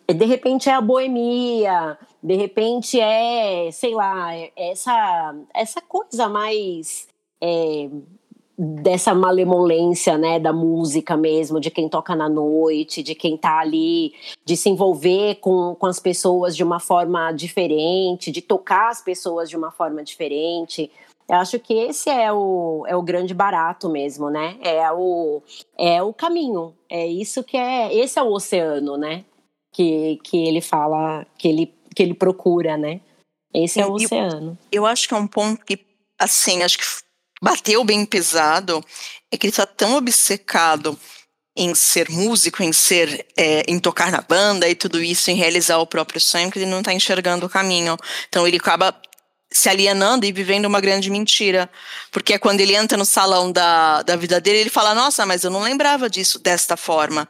é, de repente é a boemia, de repente é, sei lá, é essa essa coisa mais é, dessa malemolência, né, da música mesmo, de quem toca na noite, de quem tá ali, de se envolver com, com as pessoas de uma forma diferente, de tocar as pessoas de uma forma diferente. Eu acho que esse é o, é o grande barato mesmo, né? É o, é o caminho. É isso que é. Esse é o oceano, né? Que, que ele fala, que ele, que ele procura, né? Esse é o oceano. Eu, eu acho que é um ponto que, assim, acho que bateu bem pesado é que ele está tão obcecado em ser músico, em ser, é, em tocar na banda e tudo isso, em realizar o próprio sonho, que ele não está enxergando o caminho. Então ele acaba se alienando e vivendo uma grande mentira. Porque é quando ele entra no salão da, da vida dele, ele fala, nossa, mas eu não lembrava disso desta forma.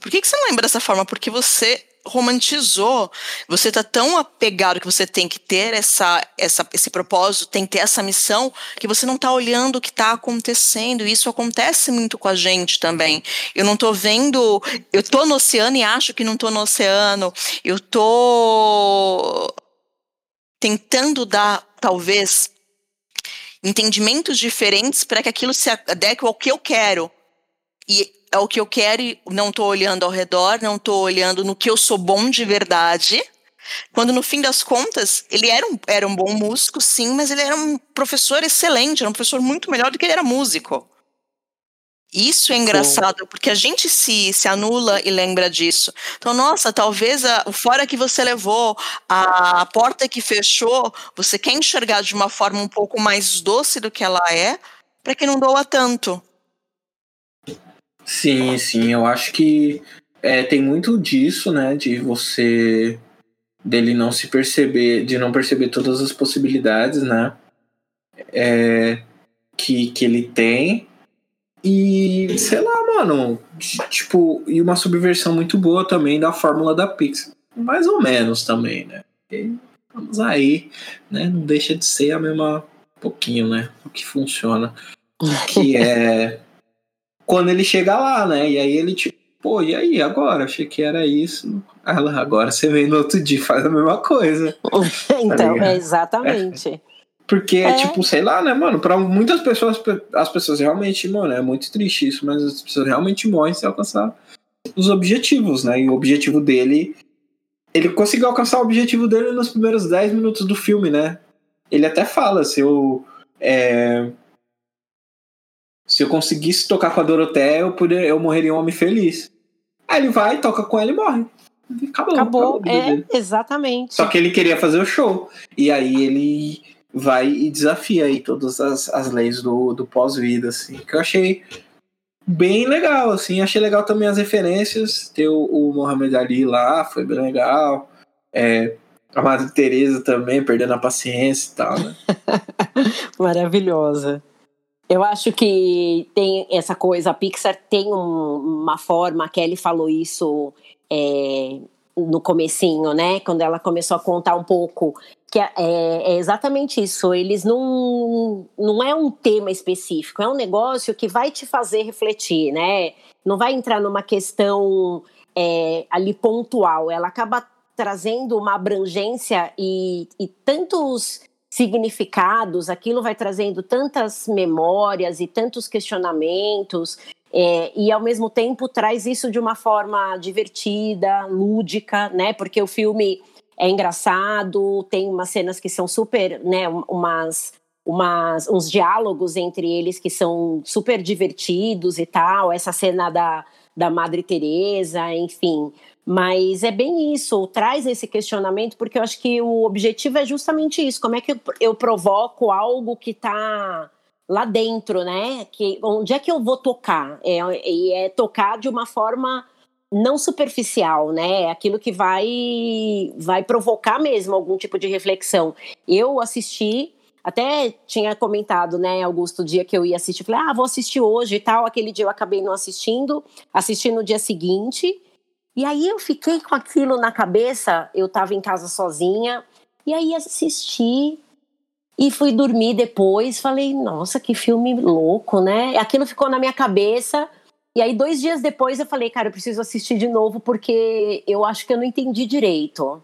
Por que, que você não lembra dessa forma? Porque você romantizou. Você está tão apegado que você tem que ter essa, essa, esse propósito, tem que ter essa missão, que você não está olhando o que está acontecendo. E isso acontece muito com a gente também. Eu não estou vendo. Eu estou no oceano e acho que não estou no oceano. Eu estou tentando dar, talvez, entendimentos diferentes para que aquilo se adeque ao que eu quero. E é o que eu quero e não estou olhando ao redor, não estou olhando no que eu sou bom de verdade. Quando no fim das contas, ele era um, era um bom músico, sim, mas ele era um professor excelente, era um professor muito melhor do que ele era músico. Isso é engraçado, porque a gente se, se anula e lembra disso. Então, nossa, talvez a, o fora que você levou, a porta que fechou, você quer enxergar de uma forma um pouco mais doce do que ela é, para que não doa tanto. Sim, sim, eu acho que é, tem muito disso, né? De você dele não se perceber, de não perceber todas as possibilidades, né? É, que, que ele tem. E sei lá, mano, tipo, e uma subversão muito boa também da fórmula da Pixar. Mais ou menos também, né? E vamos aí, né? Não deixa de ser a mesma pouquinho, né? O que funciona. Que é quando ele chega lá, né? E aí ele tipo, pô, e aí agora? Achei que era isso. Agora você vem no outro dia e faz a mesma coisa. então, tá é exatamente. É. Porque, é. tipo, sei lá, né, mano? Pra muitas pessoas, as pessoas realmente, mano, é muito triste isso, mas as pessoas realmente morrem sem alcançar os objetivos, né? E o objetivo dele. Ele conseguiu alcançar o objetivo dele nos primeiros 10 minutos do filme, né? Ele até fala, se eu. É, se eu conseguisse tocar com a Doroteia, eu, poder, eu morreria um homem feliz. Aí ele vai, toca com ela e morre. Acabou. Acabou, acabou é, exatamente. Só que ele queria fazer o show. E aí ele vai e desafia aí todas as, as leis do, do pós-vida, assim, que eu achei bem legal, assim, achei legal também as referências, ter o, o Mohamed Ali lá, foi bem legal, é, a Madre Teresa também, perdendo a paciência e tal, né? Maravilhosa. Eu acho que tem essa coisa, a Pixar tem um, uma forma, a Kelly falou isso é, no comecinho, né? Quando ela começou a contar um pouco que é, é, exatamente isso. Eles não não é um tema específico, é um negócio que vai te fazer refletir, né? Não vai entrar numa questão é, ali pontual. Ela acaba trazendo uma abrangência e, e tantos significados, aquilo vai trazendo tantas memórias e tantos questionamentos é, e ao mesmo tempo traz isso de uma forma divertida, lúdica, né? Porque o filme é engraçado, tem umas cenas que são super, né? Umas, umas, uns diálogos entre eles que são super divertidos e tal. Essa cena da, da Madre Teresa, enfim. Mas é bem isso, traz esse questionamento, porque eu acho que o objetivo é justamente isso: como é que eu, provoco algo que está lá dentro, né? Que, onde é que eu vou tocar? É, e é, é tocar de uma forma não superficial, né? É aquilo que vai vai provocar mesmo algum tipo de reflexão. Eu assisti, até tinha comentado, né, Augusto, o dia que eu ia assistir, falei: "Ah, vou assistir hoje" e tal. Aquele dia eu acabei não assistindo, assisti no dia seguinte. E aí eu fiquei com aquilo na cabeça, eu estava em casa sozinha, e aí assisti e fui dormir depois, falei, nossa, que filme louco, né? Aquilo ficou na minha cabeça. E aí, dois dias depois, eu falei, cara, eu preciso assistir de novo, porque eu acho que eu não entendi direito.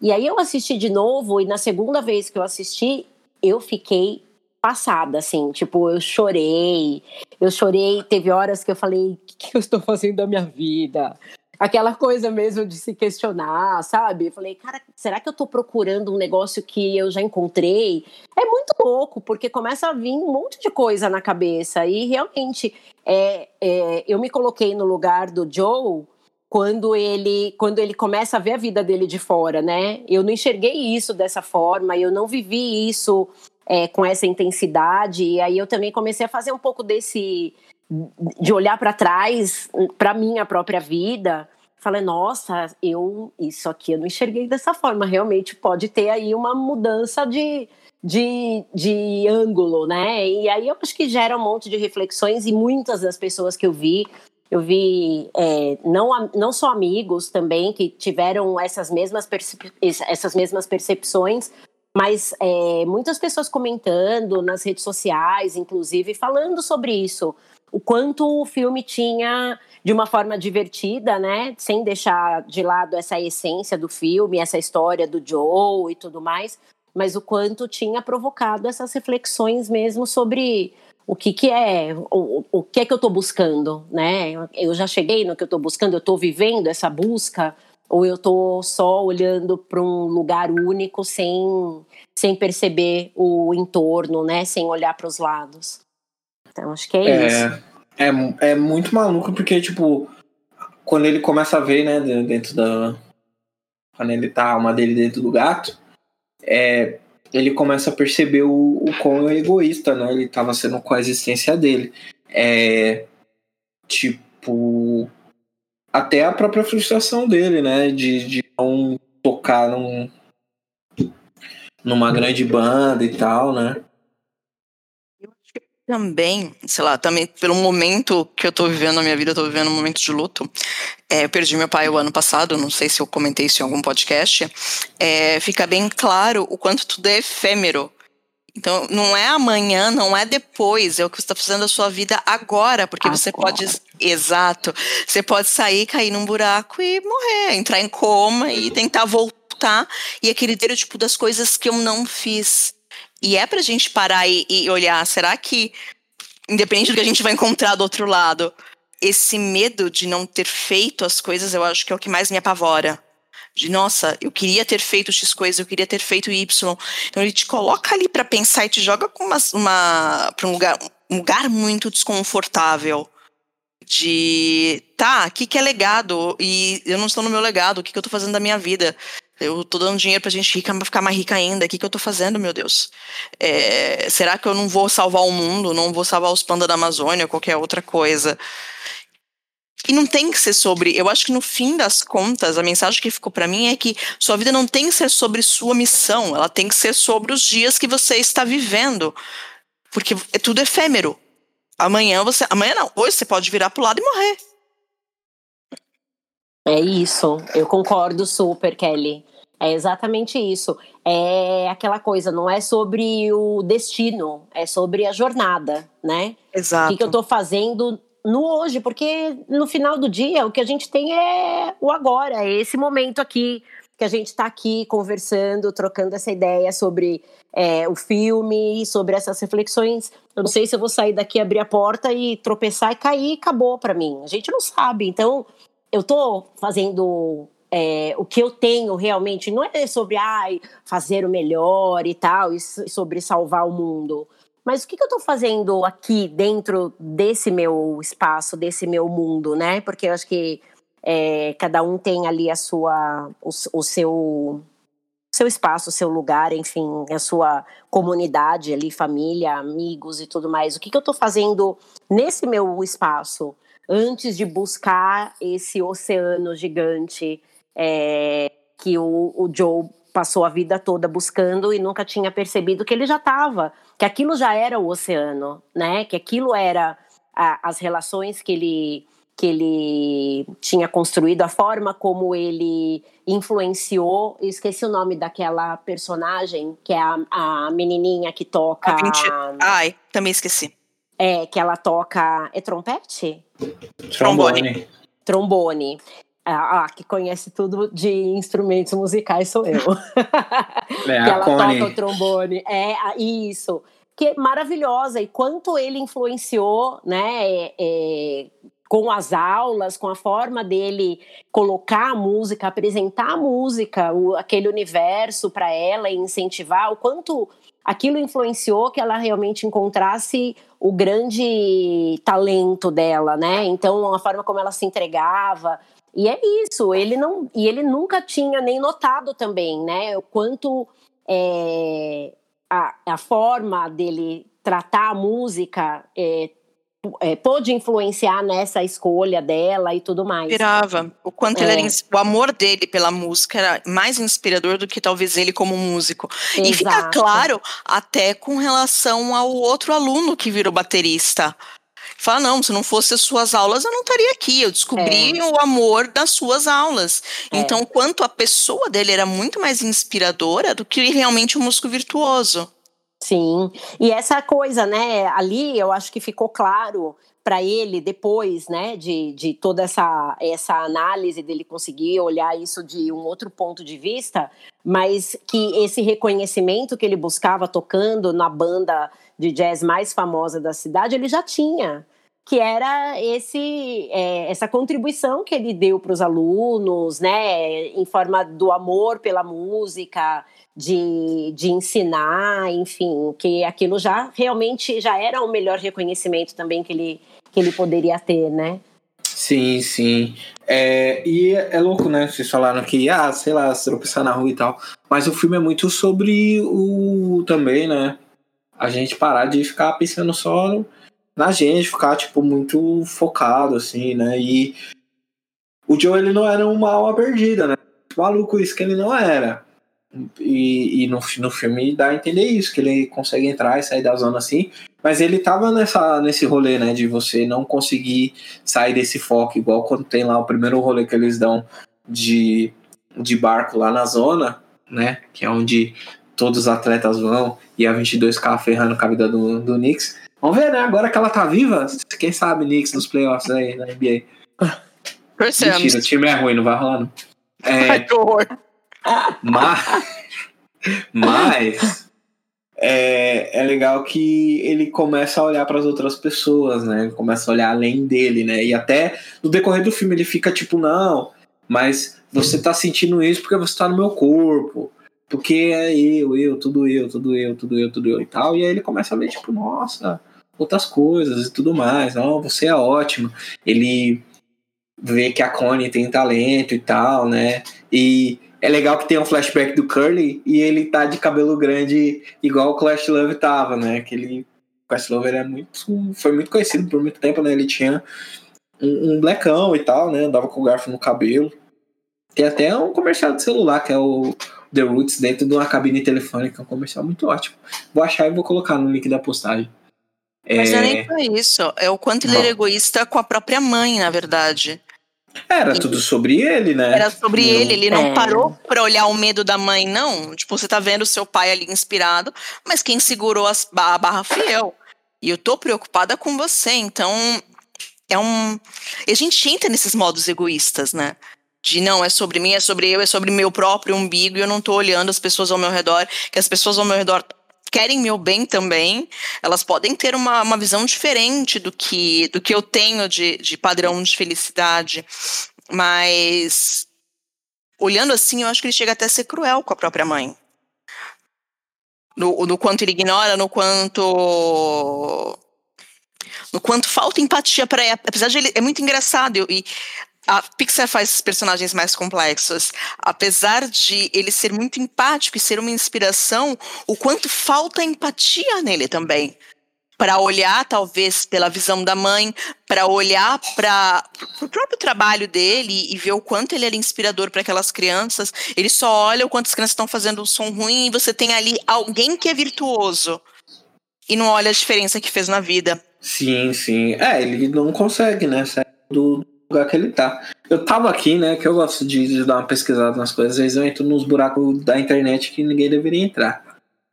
E aí eu assisti de novo, e na segunda vez que eu assisti, eu fiquei passada, assim, tipo, eu chorei, eu chorei, teve horas que eu falei, o que, que eu estou fazendo da minha vida? Aquela coisa mesmo de se questionar, sabe? Eu falei, cara, será que eu tô procurando um negócio que eu já encontrei? É muito louco, porque começa a vir um monte de coisa na cabeça. E realmente, é, é, eu me coloquei no lugar do Joe quando ele quando ele começa a ver a vida dele de fora, né? Eu não enxerguei isso dessa forma, eu não vivi isso é, com essa intensidade. E aí eu também comecei a fazer um pouco desse de olhar para trás para minha própria vida falei nossa eu isso aqui eu não enxerguei dessa forma realmente pode ter aí uma mudança de, de, de ângulo né? E aí eu acho que gera um monte de reflexões e muitas das pessoas que eu vi eu vi é, não, não só amigos também que tiveram essas mesmas, essas mesmas percepções, mas é, muitas pessoas comentando nas redes sociais, inclusive, falando sobre isso o quanto o filme tinha de uma forma divertida, né, sem deixar de lado essa essência do filme, essa história do Joe e tudo mais, mas o quanto tinha provocado essas reflexões mesmo sobre o que que é, o, o que é que eu estou buscando, né? Eu já cheguei no que eu estou buscando, eu estou vivendo essa busca ou eu estou só olhando para um lugar único sem sem perceber o entorno, né? Sem olhar para os lados. Então acho que é, é, isso. É, é muito maluco porque, tipo, quando ele começa a ver, né, dentro da. Quando ele tá a alma dele dentro do gato, é, ele começa a perceber o, o quão egoísta, né? Ele tava sendo com a existência dele. É. Tipo. até a própria frustração dele, né? De, de não tocar num, numa grande banda e tal, né? Também, sei lá, também pelo momento que eu tô vivendo na minha vida, eu tô vivendo um momento de luto. É, eu perdi meu pai o ano passado, não sei se eu comentei isso em algum podcast. É, fica bem claro o quanto tudo é efêmero. Então, não é amanhã, não é depois, é o que você está fazendo da sua vida agora, porque agora. você pode. Exato. Você pode sair, cair num buraco e morrer, entrar em coma e tentar voltar. E aquele tipo das coisas que eu não fiz e é pra gente parar e, e olhar, será que, independente do que a gente vai encontrar do outro lado, esse medo de não ter feito as coisas, eu acho que é o que mais me apavora. De nossa, eu queria ter feito X coisa, eu queria ter feito Y. Então ele te coloca ali para pensar e te joga com uma, uma para um lugar, um lugar muito desconfortável. De tá, o que, que é legado? E eu não estou no meu legado, o que, que eu estou fazendo da minha vida? Eu tô dando dinheiro pra gente rica pra ficar mais rica ainda. O que, que eu tô fazendo, meu Deus? É, será que eu não vou salvar o mundo? Não vou salvar os pandas da Amazônia ou qualquer outra coisa? E não tem que ser sobre. Eu acho que no fim das contas, a mensagem que ficou para mim é que sua vida não tem que ser sobre sua missão, ela tem que ser sobre os dias que você está vivendo. Porque é tudo efêmero. Amanhã você. Amanhã não, hoje você pode virar pro lado e morrer. É isso, eu concordo super, Kelly. É exatamente isso. É aquela coisa, não é sobre o destino, é sobre a jornada, né? Exato. O que, que eu estou fazendo no hoje, porque no final do dia o que a gente tem é o agora, é esse momento aqui que a gente está aqui conversando, trocando essa ideia sobre é, o filme, sobre essas reflexões. Eu não sei se eu vou sair daqui, abrir a porta e tropeçar e cair, acabou para mim. A gente não sabe. Então, eu estou fazendo é, o que eu tenho realmente não é sobre ai, fazer o melhor e tal, e sobre salvar o mundo. Mas o que, que eu estou fazendo aqui dentro desse meu espaço, desse meu mundo, né? Porque eu acho que é, cada um tem ali a sua, o, o seu, seu espaço, o seu lugar, enfim, a sua comunidade ali, família, amigos e tudo mais. O que, que eu estou fazendo nesse meu espaço antes de buscar esse oceano gigante é, que o, o Joe passou a vida toda buscando e nunca tinha percebido que ele já estava, que aquilo já era o oceano, né? Que aquilo era a, as relações que ele que ele tinha construído, a forma como ele influenciou. Eu esqueci o nome daquela personagem que é a, a menininha que toca. 20... Ai, também esqueci. É que ela toca é trompete? Trombone. Trombone. Ah, que conhece tudo de instrumentos musicais sou eu. É, que ela Connie. toca o trombone. É, isso. Que é maravilhosa. E quanto ele influenciou, né? É, é, com as aulas, com a forma dele colocar a música, apresentar a música, o, aquele universo para ela e incentivar, o quanto aquilo influenciou que ela realmente encontrasse o grande talento dela, né? Então, a forma como ela se entregava, e é isso, ele não. E ele nunca tinha nem notado também, né? O quanto é, a, a forma dele tratar a música é, é, pôde influenciar nessa escolha dela e tudo mais. Inspirava. O quanto é. ele era, o amor dele pela música era mais inspirador do que talvez ele como músico. Exato. E fica claro até com relação ao outro aluno que virou baterista. Fala, não, se não fosse as suas aulas, eu não estaria aqui. Eu descobri é. o amor das suas aulas. É. Então, quanto a pessoa dele era muito mais inspiradora do que realmente o um músico virtuoso. Sim, e essa coisa, né, ali eu acho que ficou claro para ele depois, né, de, de toda essa, essa análise dele conseguir olhar isso de um outro ponto de vista, mas que esse reconhecimento que ele buscava tocando na banda de jazz mais famosa da cidade, ele já tinha que era esse é, essa contribuição que ele deu para os alunos, né, em forma do amor pela música, de, de ensinar, enfim, que aquilo já realmente já era o melhor reconhecimento também que ele, que ele poderia ter, né? Sim, sim. É, e é, é louco, né? Vocês falaram que, ah, sei lá, se tropeçar na rua e tal. Mas o filme é muito sobre o também, né? A gente parar de ficar pensando só na gente, ficar, tipo, muito focado, assim, né? E o Joe ele não era uma alma perdida, né? Maluco, isso que ele não era. E, e no, no filme dá a entender isso, que ele consegue entrar e sair da zona assim. Mas ele tava nessa, nesse rolê, né? De você não conseguir sair desse foco, igual quando tem lá o primeiro rolê que eles dão de, de barco lá na zona, né? Que é onde todos os atletas vão e a 22 ficava ferrando com a vida do, do Knicks. Vamos ver, né? Agora que ela tá viva, quem sabe Knicks nos playoffs aí na NBA. Mentira, o time é ruim, não vai rolar não. É, Ai, que horror. Mas, mas é, é legal que ele começa a olhar para as outras pessoas, né? Começa a olhar além dele, né? E até no decorrer do filme ele fica tipo, não, mas você tá sentindo isso porque você tá no meu corpo. Porque é eu, eu, tudo eu, tudo eu, tudo eu, tudo eu e tal. E aí ele começa a ver, tipo, nossa, outras coisas e tudo mais. Não, você é ótimo. Ele vê que a Connie tem talento e tal, né? E é legal que tem um flashback do Curly e ele tá de cabelo grande igual o Clash Love tava, né? Aquele Clash Love era muito, foi muito conhecido por muito tempo, né? Ele tinha um, um blackão e tal, né? Andava com o garfo no cabelo. Tem até um comercial de celular que é o The Roots dentro de uma cabine telefônica, um comercial muito ótimo. Vou achar e vou colocar no link da postagem. Mas é... não é nem só isso, é o quanto ele era egoísta com a própria mãe, na verdade. Era tudo sobre ele, né? Era sobre não, ele, ele não é. parou para olhar o medo da mãe, não. Tipo, você tá vendo o seu pai ali inspirado, mas quem segurou as, a barra fui eu. E eu tô preocupada com você, então é um. E a gente entra nesses modos egoístas, né? De não, é sobre mim, é sobre eu, é sobre meu próprio umbigo, e eu não tô olhando as pessoas ao meu redor, que as pessoas ao meu redor querem meu bem também, elas podem ter uma, uma visão diferente do que, do que eu tenho de, de padrão de felicidade, mas olhando assim, eu acho que ele chega até a ser cruel com a própria mãe. No, no quanto ele ignora, no quanto no quanto falta empatia para ela. Apesar de ele é muito engraçado e a Pixar faz personagens mais complexos. Apesar de ele ser muito empático e ser uma inspiração, o quanto falta empatia nele também. Para olhar, talvez, pela visão da mãe, para olhar para o próprio trabalho dele e ver o quanto ele era inspirador para aquelas crianças. Ele só olha o quanto as crianças estão fazendo um som ruim e você tem ali alguém que é virtuoso e não olha a diferença que fez na vida. Sim, sim. É, ele não consegue, né? Do, lugar que ele tá. Eu tava aqui, né, que eu gosto de, de, dar uma pesquisada nas coisas, às vezes eu entro nos buracos da internet que ninguém deveria entrar.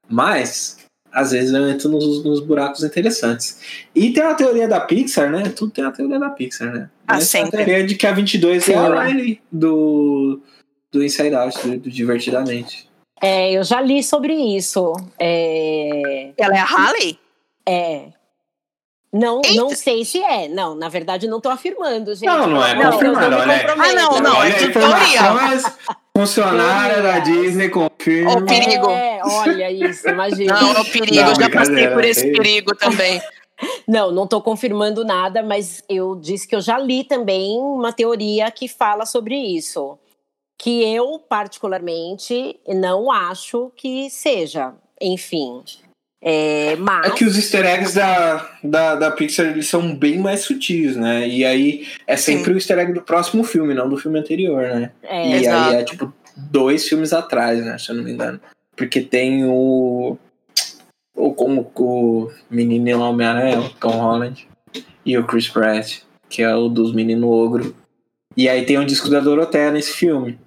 Mas, às vezes eu entro nos, nos buracos interessantes. E tem a teoria da Pixar, né? Tudo tem a teoria da Pixar, né? Ah, Mas a teoria de que a 22 Sim, é a Riley do, do Inside Out, do, do Divertidamente. É, eu já li sobre isso. É... Ela é a Harley? É, não, não sei se é. Não, na verdade, não estou afirmando, gente. Não, não é confirmado. Olha, ah, não, não. É de teoria. Funcionária da Disney confirma. O perigo. É, olha isso, imagina. Não, é o perigo. Não, já passei por esse perigo também. Não, não estou confirmando nada, mas eu disse que eu já li também uma teoria que fala sobre isso. Que eu, particularmente, não acho que seja. Enfim, é, mas... é que os easter eggs da, da, da Pixar eles são bem mais sutis, né? E aí é sempre Sim. o easter egg do próximo filme, não do filme anterior, né? É, e exato. aí é tipo dois filmes atrás, né? Se eu não me engano. Porque tem o. O, como o menino Homem-Aranha, o Tom Holland, e o Chris Pratt, que é o dos meninos ogro. E aí tem o disco da Dorothea nesse filme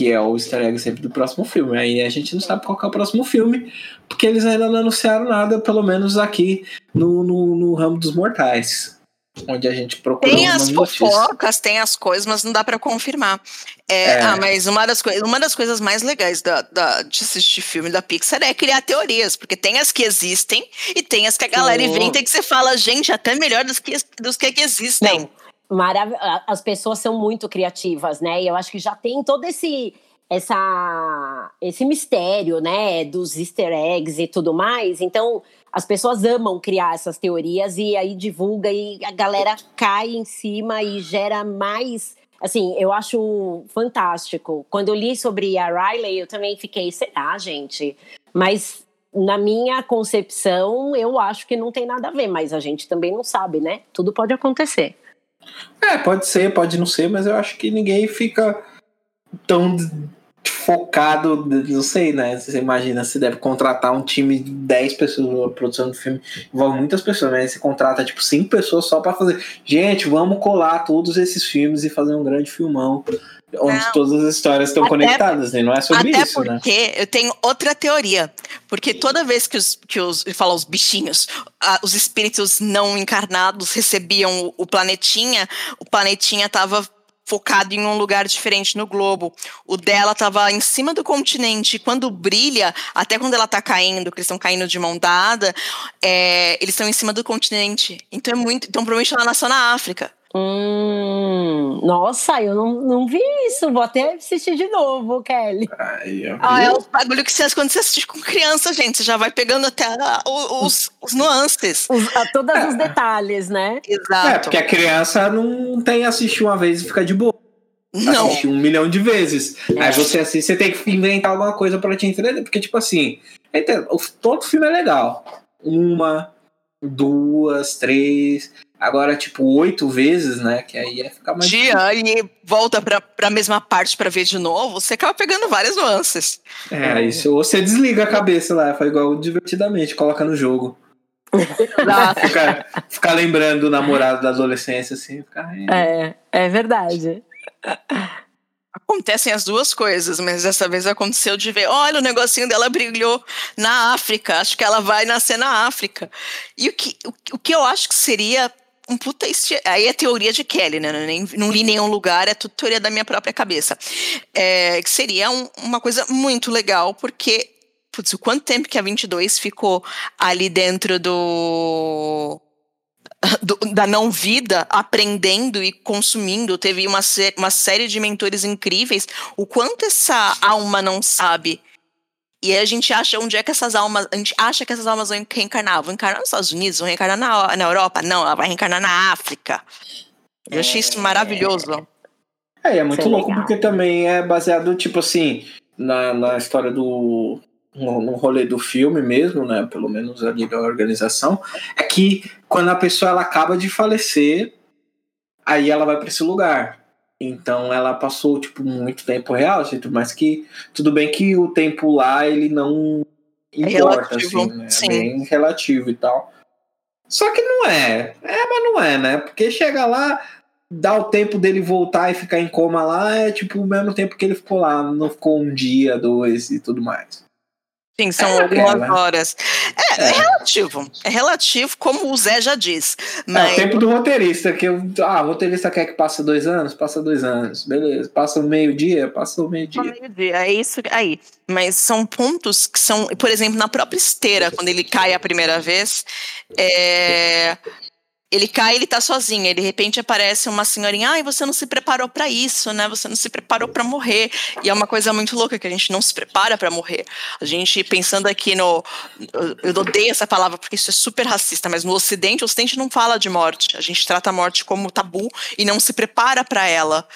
que é o easter egg sempre do próximo filme. Aí a gente não sabe qual é o próximo filme, porque eles ainda não anunciaram nada, pelo menos aqui no, no, no ramo dos mortais. Onde a gente procura. Tem as fofocas, tem as coisas, mas não dá para confirmar. É, é. Ah, mas uma das, uma das coisas mais legais da, da, de assistir filme da Pixar é criar teorias, porque tem as que existem e tem as que a galera inventa e que você fala, gente, até melhor dos que, dos que existem. Não marav as pessoas são muito criativas, né? E eu acho que já tem todo esse essa esse mistério, né, dos easter eggs e tudo mais. Então, as pessoas amam criar essas teorias e aí divulga e a galera cai em cima e gera mais assim, eu acho fantástico. Quando eu li sobre a Riley, eu também fiquei, será, gente? Mas na minha concepção, eu acho que não tem nada a ver, mas a gente também não sabe, né? Tudo pode acontecer. É, pode ser, pode não ser, mas eu acho que ninguém fica tão focado, não sei, né? Você imagina, se deve contratar um time de 10 pessoas, a produção do filme envolve muitas pessoas, né? Você contrata tipo 5 pessoas só para fazer. Gente, vamos colar todos esses filmes e fazer um grande filmão. Onde não, todas as histórias estão conectadas, né? Não é sobre até isso, né? porque eu tenho outra teoria. Porque toda vez que os, que os fala os bichinhos, os espíritos não encarnados recebiam o planetinha, o planetinha tava focado em um lugar diferente no globo. O dela estava em cima do continente. Quando brilha, até quando ela está caindo, que eles estão caindo de mão dada, é, eles estão em cima do continente. Então é muito. Então provavelmente ela nasceu na África. Hum, nossa, eu não, não vi isso. Vou até assistir de novo, Kelly. Ai, ah, é o bagulho que você quando você assiste com criança, gente. Você já vai pegando até os, os nuances. Os, todos é. os detalhes, né? Exato. É, porque a criança não tem assistir uma vez e ficar de boa. Não. Assistir um milhão de vezes. É. Aí você assiste, você tem que inventar alguma coisa para te entender. Porque, tipo assim, todo filme é legal. Uma, duas, três. Agora, tipo, oito vezes, né? Que aí ia ficar mais. Dia difícil. e volta pra, pra mesma parte pra ver de novo, você acaba pegando várias nuances. É, isso. Ou você desliga a cabeça lá, faz igual divertidamente, coloca no jogo. Ficar, ficar lembrando do namorado da adolescência, assim. Ficar... É, é verdade. Acontecem as duas coisas, mas dessa vez aconteceu de ver, olha, o negocinho dela brilhou na África, acho que ela vai nascer na África. E o que, o, o que eu acho que seria um puta Aí é teoria de Kelly, né? Nem, não li nenhum lugar, é tudo teoria da minha própria cabeça. É, que seria um, uma coisa muito legal, porque. Putz, o quanto tempo que a 22 ficou ali dentro do. Do, da não vida, aprendendo e consumindo, teve uma, uma série de mentores incríveis. O quanto essa alma não sabe e aí a gente acha onde é que essas almas. A gente acha que essas almas vão reencarnar. Vão reencarnar nos Estados Unidos, vão reencarnar na, na Europa. Não, ela vai reencarnar na África. Eu é... achei isso maravilhoso. É, é muito louco legal. porque também é baseado, tipo assim, na, na história do. No, rolê do filme mesmo, né? Pelo menos ali da organização. É que quando a pessoa ela acaba de falecer, aí ela vai para esse lugar. Então ela passou tipo muito tempo real, assim, mas que tudo bem que o tempo lá ele não é importa, relativo, assim, né? É bem relativo e tal. Só que não é. É, mas não é, né? Porque chega lá, dá o tempo dele voltar e ficar em coma lá, é tipo o mesmo tempo que ele ficou lá, não ficou um dia, dois e tudo mais. Sim, são é algumas horas. É, é, é, relativo. É relativo, como o Zé já diz. Mas... É o tempo do roteirista, que eu, ah, o roteirista quer que passe dois anos, passa dois anos. Beleza. Passa o meio-dia, passa o meio-dia. Meio-dia, é isso aí. Mas são pontos que são, por exemplo, na própria esteira, quando ele cai a primeira vez, é, ele cai, ele tá sozinho, e de repente aparece uma senhorinha, ai, você não se preparou para isso, né? Você não se preparou para morrer. E é uma coisa muito louca que a gente não se prepara para morrer. A gente pensando aqui no eu odeio essa palavra porque isso é super racista, mas no ocidente, o ocidente não fala de morte. A gente trata a morte como tabu e não se prepara para ela.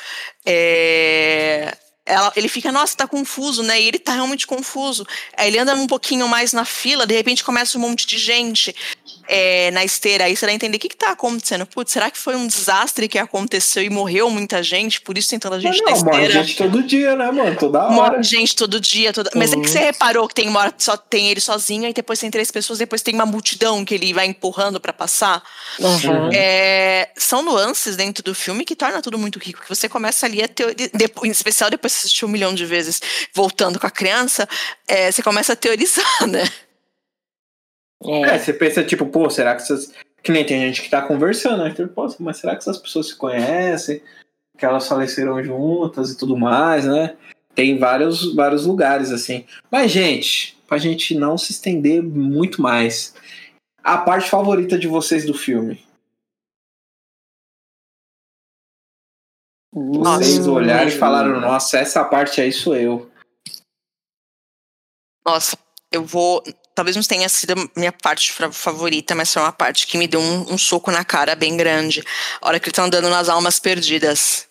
É, ela, ele fica, nossa, tá confuso, né? E ele tá realmente confuso. Aí ele anda um pouquinho mais na fila, de repente começa um monte de gente é, na esteira. Aí você vai entender o que, que tá acontecendo. Putz, será que foi um desastre que aconteceu e morreu muita gente? Por isso tem tanta gente não, na esteira. Morre gente todo dia, né, mano? Toda hora. Morre gente todo dia. Toda... Uhum. Mas é que você uhum. reparou que tem, mora, só, tem ele sozinho, e depois tem três pessoas, depois tem uma multidão que ele vai empurrando para passar. Uhum. É, são nuances dentro do filme que torna tudo muito rico. Que você começa ali a ter, em especial depois assistiu um milhão de vezes voltando com a criança, é, você começa a teorizar, né? É. é, você pensa, tipo, pô, será que essas. Que nem tem gente que tá conversando, né? Tipo, pô, mas será que essas pessoas se conhecem? Que elas faleceram juntas e tudo mais, né? Tem vários, vários lugares, assim. Mas, gente, pra gente não se estender muito mais, a parte favorita de vocês do filme? Vocês olharam e falaram, nossa, essa parte aí sou eu. Nossa, eu vou. Talvez não tenha sido minha parte favorita, mas foi uma parte que me deu um, um soco na cara bem grande. A hora que ele tá andando nas almas perdidas.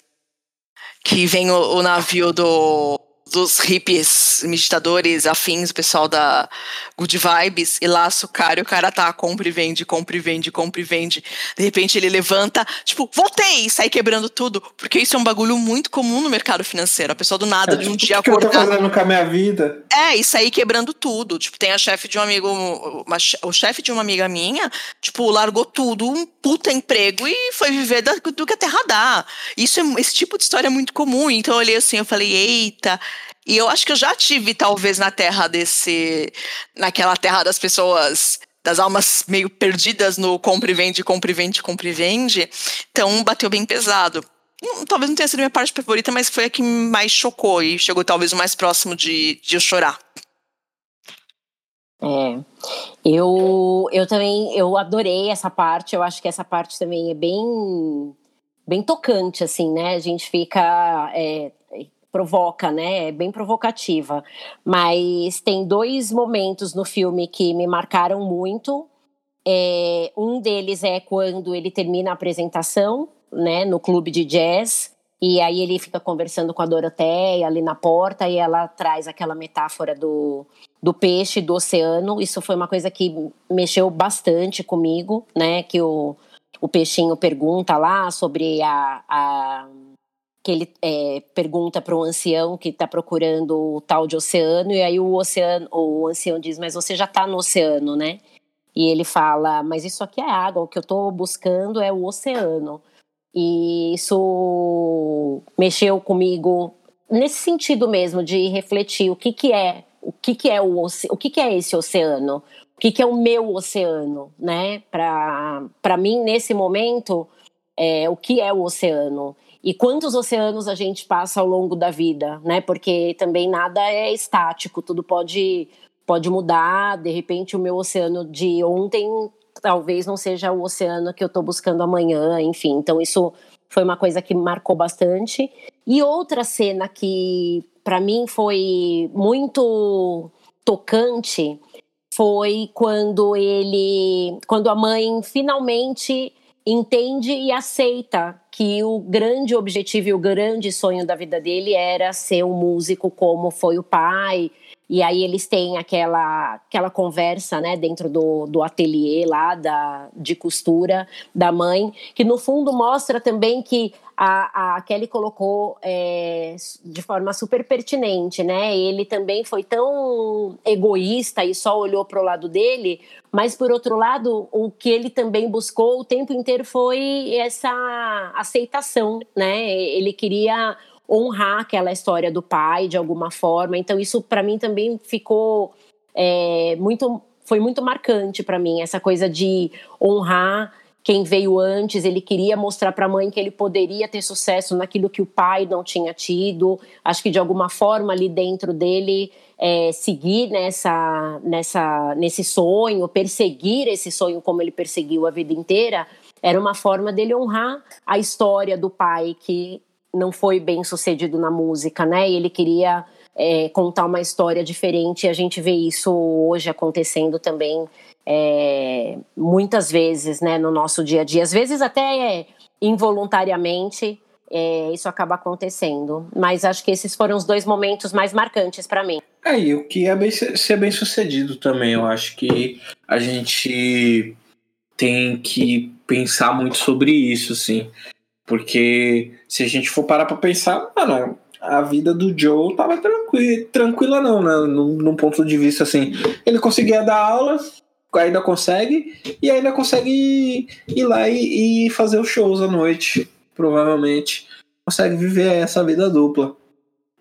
Que vem o, o navio do, dos hippies, meditadores, afins, o pessoal da Good Vibes, e lá o cara, e o cara tá, compra e vende, compra e vende, compra e vende. De repente ele levanta, tipo, voltei, e sai quebrando tudo. Porque isso é um bagulho muito comum no mercado financeiro. A pessoa do nada, é, de um tipo, dia acordar... O que eu tô fazendo com a minha vida? É, e sair quebrando tudo. Tipo, tem a chefe de um amigo, uma, o chefe de uma amiga minha, tipo, largou tudo, um puta emprego e foi viver do, do que a terra dá. Isso é, esse tipo de história é muito comum. Então eu olhei assim, eu falei, eita, e eu acho que eu já tive, talvez, na terra desse. naquela terra das pessoas. Das almas meio perdidas no compra e vende, compra e vende, compra e vende. Então bateu bem pesado. Talvez não tenha sido minha parte favorita, mas foi a que mais chocou e chegou talvez o mais próximo de, de eu chorar. É, eu, eu também eu adorei essa parte. Eu acho que essa parte também é bem bem tocante, assim, né? A gente fica é, provoca, né? É bem provocativa. Mas tem dois momentos no filme que me marcaram muito. É, um deles é quando ele termina a apresentação, né, no clube de jazz, e aí ele fica conversando com a Doroteia ali na porta e ela traz aquela metáfora do, do peixe, do oceano. Isso foi uma coisa que mexeu bastante comigo, né? Que o, o peixinho pergunta lá sobre a, a que ele é, pergunta para o ancião que está procurando o tal de oceano, e aí o oceano, o ancião diz, mas você já está no oceano, né? E ele fala, mas isso aqui é água, o que eu estou buscando é o oceano. E isso mexeu comigo nesse sentido mesmo de refletir o que que é, o que que é o, o que que é esse oceano, o que que é o meu oceano, né? Para para mim nesse momento, é, o que é o oceano? E quantos oceanos a gente passa ao longo da vida, né? Porque também nada é estático, tudo pode pode mudar. De repente, o meu oceano de ontem talvez não seja o oceano que eu estou buscando amanhã, enfim. Então isso foi uma coisa que marcou bastante. E outra cena que para mim foi muito tocante foi quando ele, quando a mãe finalmente entende e aceita que o grande objetivo e o grande sonho da vida dele era ser um músico como foi o pai. E aí eles têm aquela, aquela conversa, né, dentro do, do ateliê lá da, de costura da mãe, que no fundo mostra também que a, a Kelly colocou é, de forma super pertinente, né? Ele também foi tão egoísta e só olhou para o lado dele, mas por outro lado, o que ele também buscou o tempo inteiro foi essa aceitação, né? Ele queria honrar aquela história do pai de alguma forma. Então isso para mim também ficou é, muito, foi muito marcante para mim essa coisa de honrar quem veio antes, ele queria mostrar para a mãe que ele poderia ter sucesso naquilo que o pai não tinha tido. Acho que de alguma forma ali dentro dele é, seguir nessa, nessa, nesse sonho, perseguir esse sonho como ele perseguiu a vida inteira, era uma forma dele honrar a história do pai que não foi bem sucedido na música, né? E ele queria é, contar uma história diferente. E a gente vê isso hoje acontecendo também é, muitas vezes, né, no nosso dia a dia. Às vezes até involuntariamente é, isso acaba acontecendo. Mas acho que esses foram os dois momentos mais marcantes para mim. É, e o que é bem, ser bem sucedido também. Eu acho que a gente tem que pensar muito sobre isso, sim. Porque se a gente for parar pra pensar, mano, a vida do Joe tava tranquila, tranquila não, né? Num, num, ponto de vista assim. Ele conseguia dar aula, ainda consegue, e ainda consegue ir lá e, e fazer os shows à noite, provavelmente. Consegue viver essa vida dupla.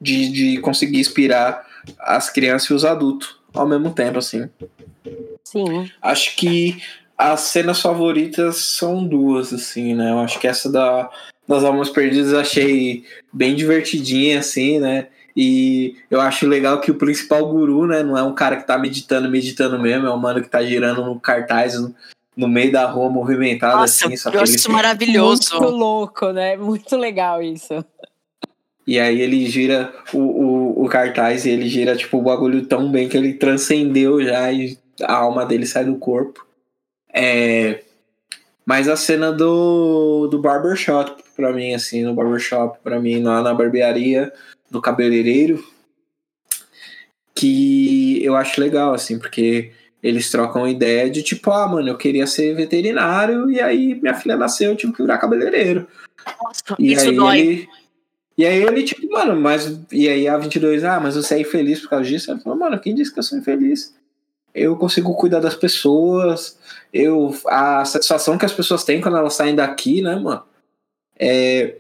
De, de conseguir inspirar as crianças e os adultos ao mesmo tempo, assim. Sim. Acho que as cenas favoritas são duas, assim, né? Eu acho que essa da, das Almas Perdidas achei bem divertidinha, assim, né? E eu acho legal que o principal guru, né, não é um cara que tá meditando, meditando mesmo, é um mano que tá girando no cartaz no, no meio da rua movimentado Nossa, assim. Só eu acho isso maravilhoso. Muito louco, né? Muito legal isso. E aí ele gira o, o, o, cartaz e ele gira tipo o bagulho tão bem que ele transcendeu já e a alma dele sai do corpo. É, mas a cena do, do barbershop, pra mim, assim, no barbershop, pra mim, lá na barbearia do cabeleireiro, que eu acho legal, assim, porque eles trocam ideia de tipo, ah, mano, eu queria ser veterinário e aí minha filha nasceu, eu tive que virar cabeleireiro. Nossa, E isso aí dói. ele. E aí ele, tipo, mano, mas. E aí a 22, ah, mas você é infeliz por causa disso? Ele falou, mano, quem disse que eu sou infeliz? Eu consigo cuidar das pessoas, eu. A satisfação que as pessoas têm quando elas saem daqui, né, mano? É.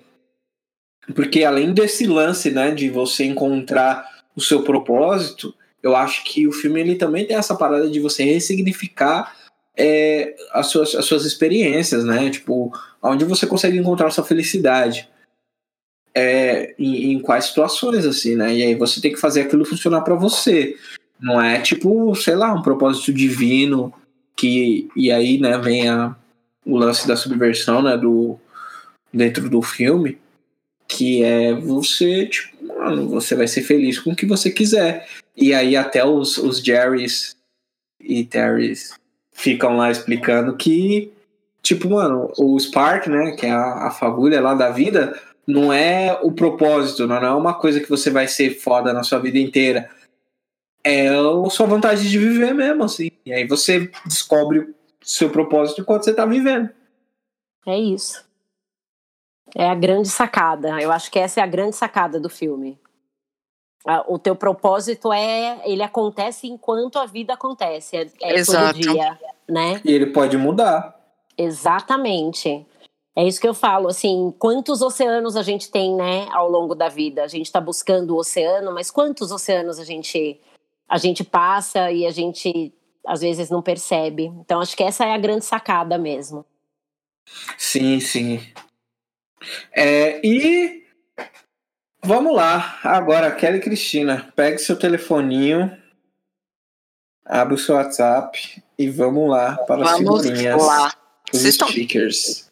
Porque além desse lance, né, de você encontrar o seu propósito, eu acho que o filme ele também tem essa parada de você ressignificar é, as, suas, as suas experiências, né? Tipo, onde você consegue encontrar sua felicidade. É, em, em quais situações, assim, né? E aí você tem que fazer aquilo funcionar para você. Não é tipo, sei lá, um propósito divino que. E aí, né, vem a, o lance da subversão, né? Do, dentro do filme. Que é você, tipo, mano, você vai ser feliz com o que você quiser. E aí até os, os Jerrys e Terrys ficam lá explicando que, tipo, mano, o Spark, né, que é a, a fagulha lá da vida, não é o propósito, não é uma coisa que você vai ser foda na sua vida inteira. É a sua vontade de viver mesmo, assim. E aí você descobre o seu propósito enquanto você tá vivendo. É isso. É a grande sacada. Eu acho que essa é a grande sacada do filme. O teu propósito é, ele acontece enquanto a vida acontece, é, é Exato. todo dia, né? E ele pode mudar. Exatamente. É isso que eu falo, assim, quantos oceanos a gente tem, né, ao longo da vida? A gente está buscando o oceano, mas quantos oceanos a gente a gente passa e a gente às vezes não percebe? Então acho que essa é a grande sacada mesmo. Sim, sim. É, e vamos lá. Agora, Kelly Cristina, pegue seu telefoninho, abre o seu WhatsApp e vamos lá para as Vamos figurinhas. lá. Os Vocês estão- stickers.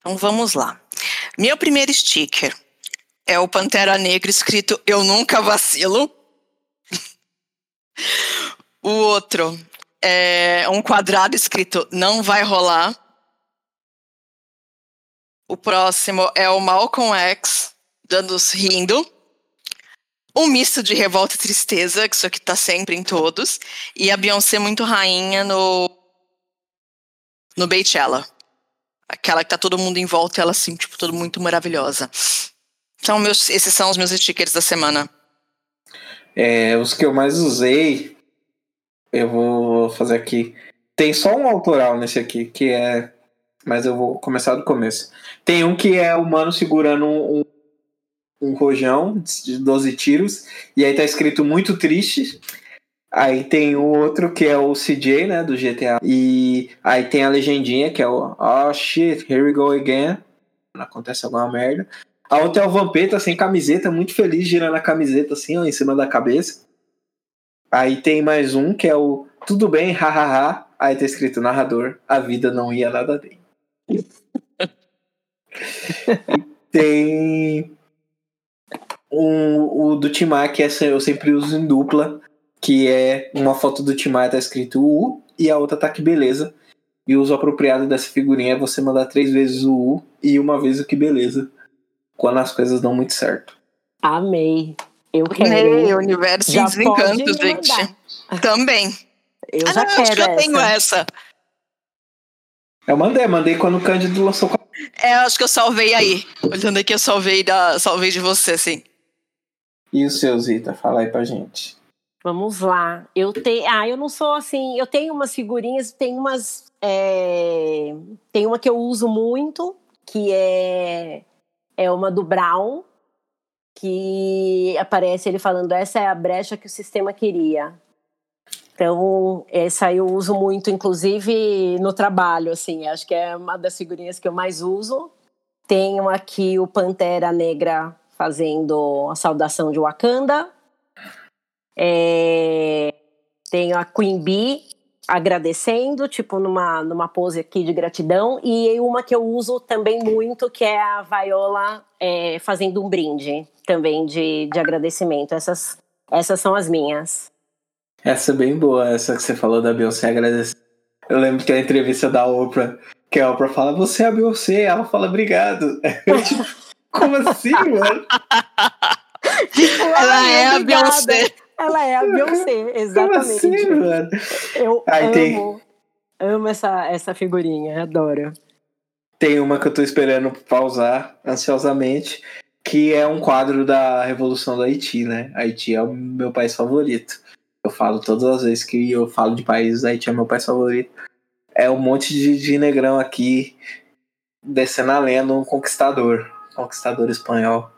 Então vamos lá. Meu primeiro sticker é o Pantera Negra escrito Eu Nunca Vacilo. O outro é um quadrado escrito Não Vai Rolar. O próximo é o Malcolm X dando rindo. Um misto de revolta e tristeza, que isso aqui tá sempre em todos. E a Beyoncé muito rainha no. No Beychella. Aquela que tá todo mundo em volta, ela assim, tipo, tudo muito maravilhosa. Então, meus, esses são os meus stickers da semana. É, os que eu mais usei, eu vou fazer aqui. Tem só um autoral nesse aqui, que é. Mas eu vou começar do começo. Tem um que é o mano segurando um, um rojão de 12 tiros, e aí tá escrito muito triste. Aí tem o outro que é o CJ, né, do GTA. E aí tem a legendinha que é o Oh shit, here we go again. Acontece alguma merda. A outra é o Vampeta sem camiseta, muito feliz, girando a camiseta assim, ó, em cima da cabeça. Aí tem mais um que é o Tudo bem, hahaha. Aí tá escrito narrador, a vida não ia nada bem. tem um, o do Timar, que essa eu sempre uso em dupla, que é uma foto do Timar, tá escrito U, e a outra tá que beleza. E o uso apropriado dessa figurinha é você mandar três vezes o U e uma vez o que beleza. Quando as coisas dão muito certo. Amei. Eu quero. Ei, hein? universo Já de gente. mandar. Também. Eu ah, já não, quero acho que eu essa. tenho essa. Eu mandei, mandei quando o Cândido lançou. É, acho que eu salvei aí. Olhando aqui, eu salvei, da, salvei de você, assim. E o seu, Zita? Fala aí pra gente. Vamos lá. Eu tenho. Ah, eu não sou assim. Eu tenho umas figurinhas, tem umas. é, Tem uma que eu uso muito, que é é uma do Brown, que aparece ele falando essa é a brecha que o sistema queria. Então, essa eu uso muito, inclusive no trabalho, assim, acho que é uma das figurinhas que eu mais uso. Tenho aqui o Pantera Negra fazendo a saudação de Wakanda. É, tenho a Queen Bee agradecendo, tipo numa, numa pose aqui de gratidão. E uma que eu uso também muito, que é a Viola é, fazendo um brinde também de, de agradecimento. Essas, essas são as minhas. Essa é bem boa, essa que você falou da Beyoncé agradecer. Eu lembro que a entrevista da Oprah, que a Oprah fala, você é a Beyoncé, ela fala, obrigado. Eu, tipo, como assim, mano? Ela é a. Beyoncé. Ela é a Beyoncé, exatamente. Como assim, mano? Eu Aí amo, tem- amo essa, essa figurinha, adoro. Tem uma que eu tô esperando pausar ansiosamente, que é um quadro da Revolução do Haiti, né? Haiti é o meu país favorito. Eu falo todas as vezes que eu falo de países, Haiti é meu país favorito. É um monte de, de negrão aqui descendo a lenda, um conquistador. Conquistador espanhol.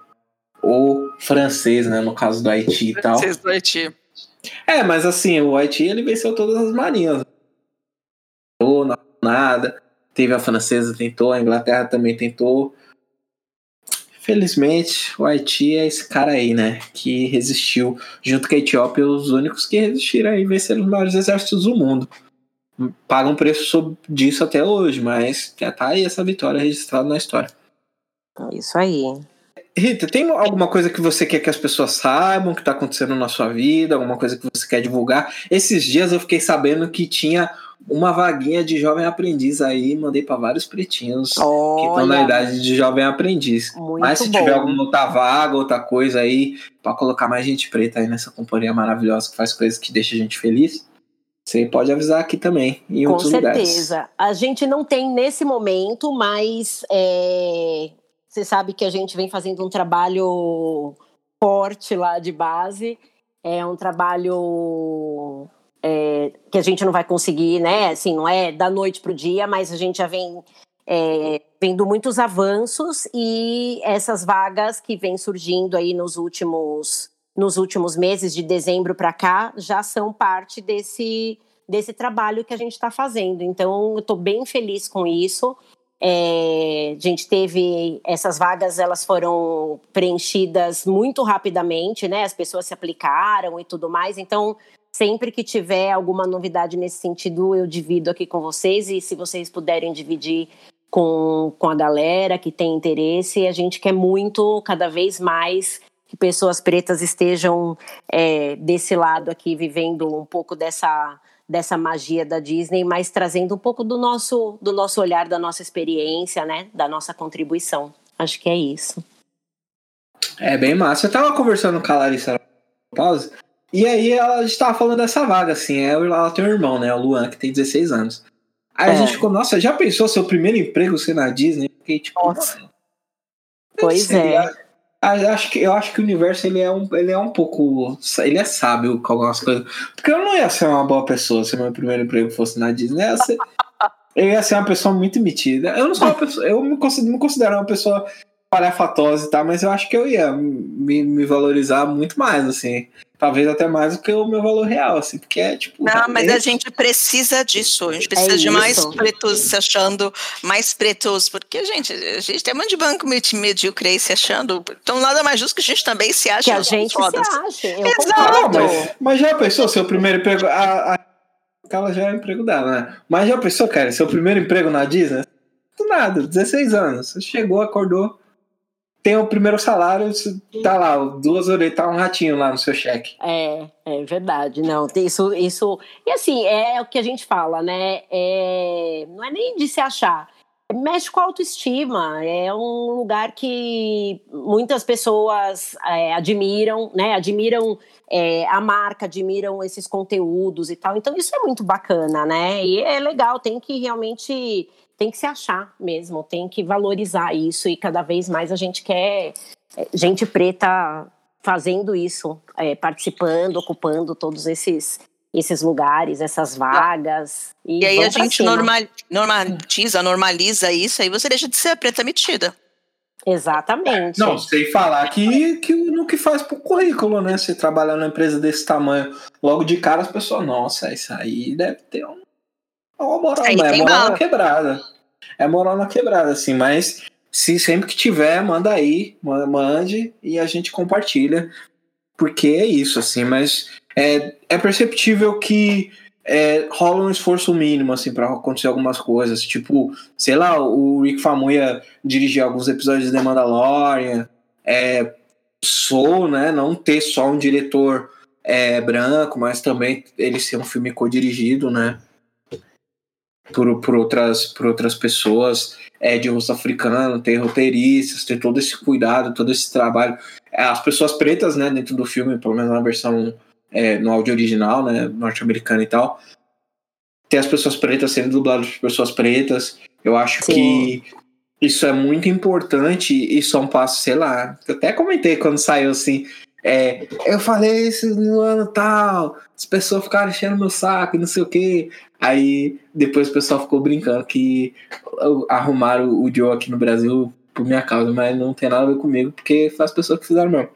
Ou francês, né? No caso do Haiti e tal. Vocês do Haiti. É, mas assim, o Haiti ele venceu todas as marinhas. Não nada. Teve a francesa, tentou, a Inglaterra também tentou. Felizmente, o Haiti é esse cara aí, né? Que resistiu, junto com a Etiópia, os únicos que resistiram aí venceram os maiores exércitos do mundo. Pagam preço disso até hoje, mas já tá aí essa vitória registrada na história. Isso aí. Rita, tem alguma coisa que você quer que as pessoas saibam que tá acontecendo na sua vida? Alguma coisa que você quer divulgar? Esses dias eu fiquei sabendo que tinha uma vaguinha de jovem aprendiz aí, mandei para vários pretinhos que estão na Olha, idade de jovem aprendiz. Mas se bom. tiver alguma outra vaga, outra coisa aí, para colocar mais gente preta aí nessa companhia maravilhosa que faz coisas que deixa a gente feliz, você pode avisar aqui também, em Com outros lugares. certeza. A gente não tem nesse momento, mas é, você sabe que a gente vem fazendo um trabalho forte lá de base. É um trabalho é, que a gente não vai conseguir, né? Assim, não é da noite para o dia, mas a gente já vem é, vendo muitos avanços e essas vagas que vêm surgindo aí nos últimos nos últimos meses de dezembro para cá já são parte desse desse trabalho que a gente está fazendo. Então, eu estou bem feliz com isso. É, a gente teve essas vagas, elas foram preenchidas muito rapidamente, né? As pessoas se aplicaram e tudo mais. Então, sempre que tiver alguma novidade nesse sentido, eu divido aqui com vocês. E se vocês puderem dividir com, com a galera que tem interesse, a gente quer muito, cada vez mais, que pessoas pretas estejam é, desse lado aqui, vivendo um pouco dessa dessa magia da Disney, mas trazendo um pouco do nosso do nosso olhar, da nossa experiência, né, da nossa contribuição. Acho que é isso. É bem massa. Eu tava conversando com a Larissa pausa, e aí ela, a gente tava falando dessa vaga, assim. é, Ela tem um irmão, né? O Luan, que tem 16 anos. Aí a É. gente ficou, nossa, já pensou seu primeiro emprego ser na Disney? Fiquei tipo, Nossa. Pois é. A- a- acho que, eu acho que o universo ele é, um, ele é um pouco. Ele é sábio com algumas coisas. Porque eu não ia ser uma boa pessoa se meu primeiro emprego fosse na Disney. Eu ia ser, eu ia ser uma pessoa muito metida. Eu não sou uma pessoa. Eu me considero, me considero uma pessoa palhafatosa e tal, mas eu acho que eu ia me, me valorizar muito mais, assim. Talvez até mais do que o meu valor real, assim, porque é tipo. Não, mas a gente precisa disso. A gente precisa de mais pretos se achando, mais pretos, porque, gente, a gente tem um monte de banco medi- medíocre aí se achando. Então, nada mais justo que a gente também se ache Que a gente fodas. se ache. Eu Exato. Ah, mas, mas já pensou seu primeiro emprego? A, a, ela já é o emprego dela, né? Mas já pensou, cara, seu primeiro emprego na Disney? Do nada, 16 anos. Você chegou, acordou, tem o primeiro salário, tá lá, duas orelhas, tá um ratinho lá no seu cheque. É, é verdade. Não, isso, isso. E assim, é o que a gente fala, né? É, não é nem de se achar. Mexe com a autoestima. É um lugar que muitas pessoas é, admiram, né? Admiram é, a marca, admiram esses conteúdos e tal. Então, isso é muito bacana, né? E é legal, tem que realmente. Tem que se achar mesmo, tem que valorizar isso. E cada vez mais a gente quer é, gente preta fazendo isso, é, participando, ocupando todos esses, esses lugares, essas vagas. E, E aí a gente normal, normatiza, normaliza isso, aí você deixa de ser a preta metida. Exatamente. Não, sem falar que, que no que faz pro currículo, né? Você trabalhar numa empresa desse tamanho, logo de cara as pessoas, nossa, isso aí deve ter um, uma moral, Aí é moral bala. na quebrada. É moral na quebrada, assim, mas se sempre que tiver, manda aí, ma- mande e a gente compartilha. Porque é isso, assim, mas é, é perceptível que é, rola um esforço mínimo, assim, pra acontecer algumas coisas. Tipo, sei lá, o Rick Famuyiwa dirigiu alguns episódios de The Mandalorian. É, Soul, né? Não ter só um diretor é, branco, mas também ele ser um filme co-dirigido, né? Por, por, outras, por outras pessoas é, de rosto africano, ter roteiristas, ter todo esse cuidado, todo esse trabalho. É, As pessoas pretas, né, dentro do filme, pelo menos na versão é, no áudio original, né, norte-americano e tal, ter as pessoas pretas sendo dubladas por pessoas pretas. Eu acho Sim. que isso é muito importante e só um passo, sei lá. Eu até comentei quando saiu assim. É, eu falei isso no ano tal, as pessoas ficaram enchendo meu saco não sei o que. Aí depois o pessoal ficou brincando que arrumaram o Joe aqui no Brasil por minha causa, mas não tem nada a ver comigo, porque foi as pessoas que fizeram mesmo.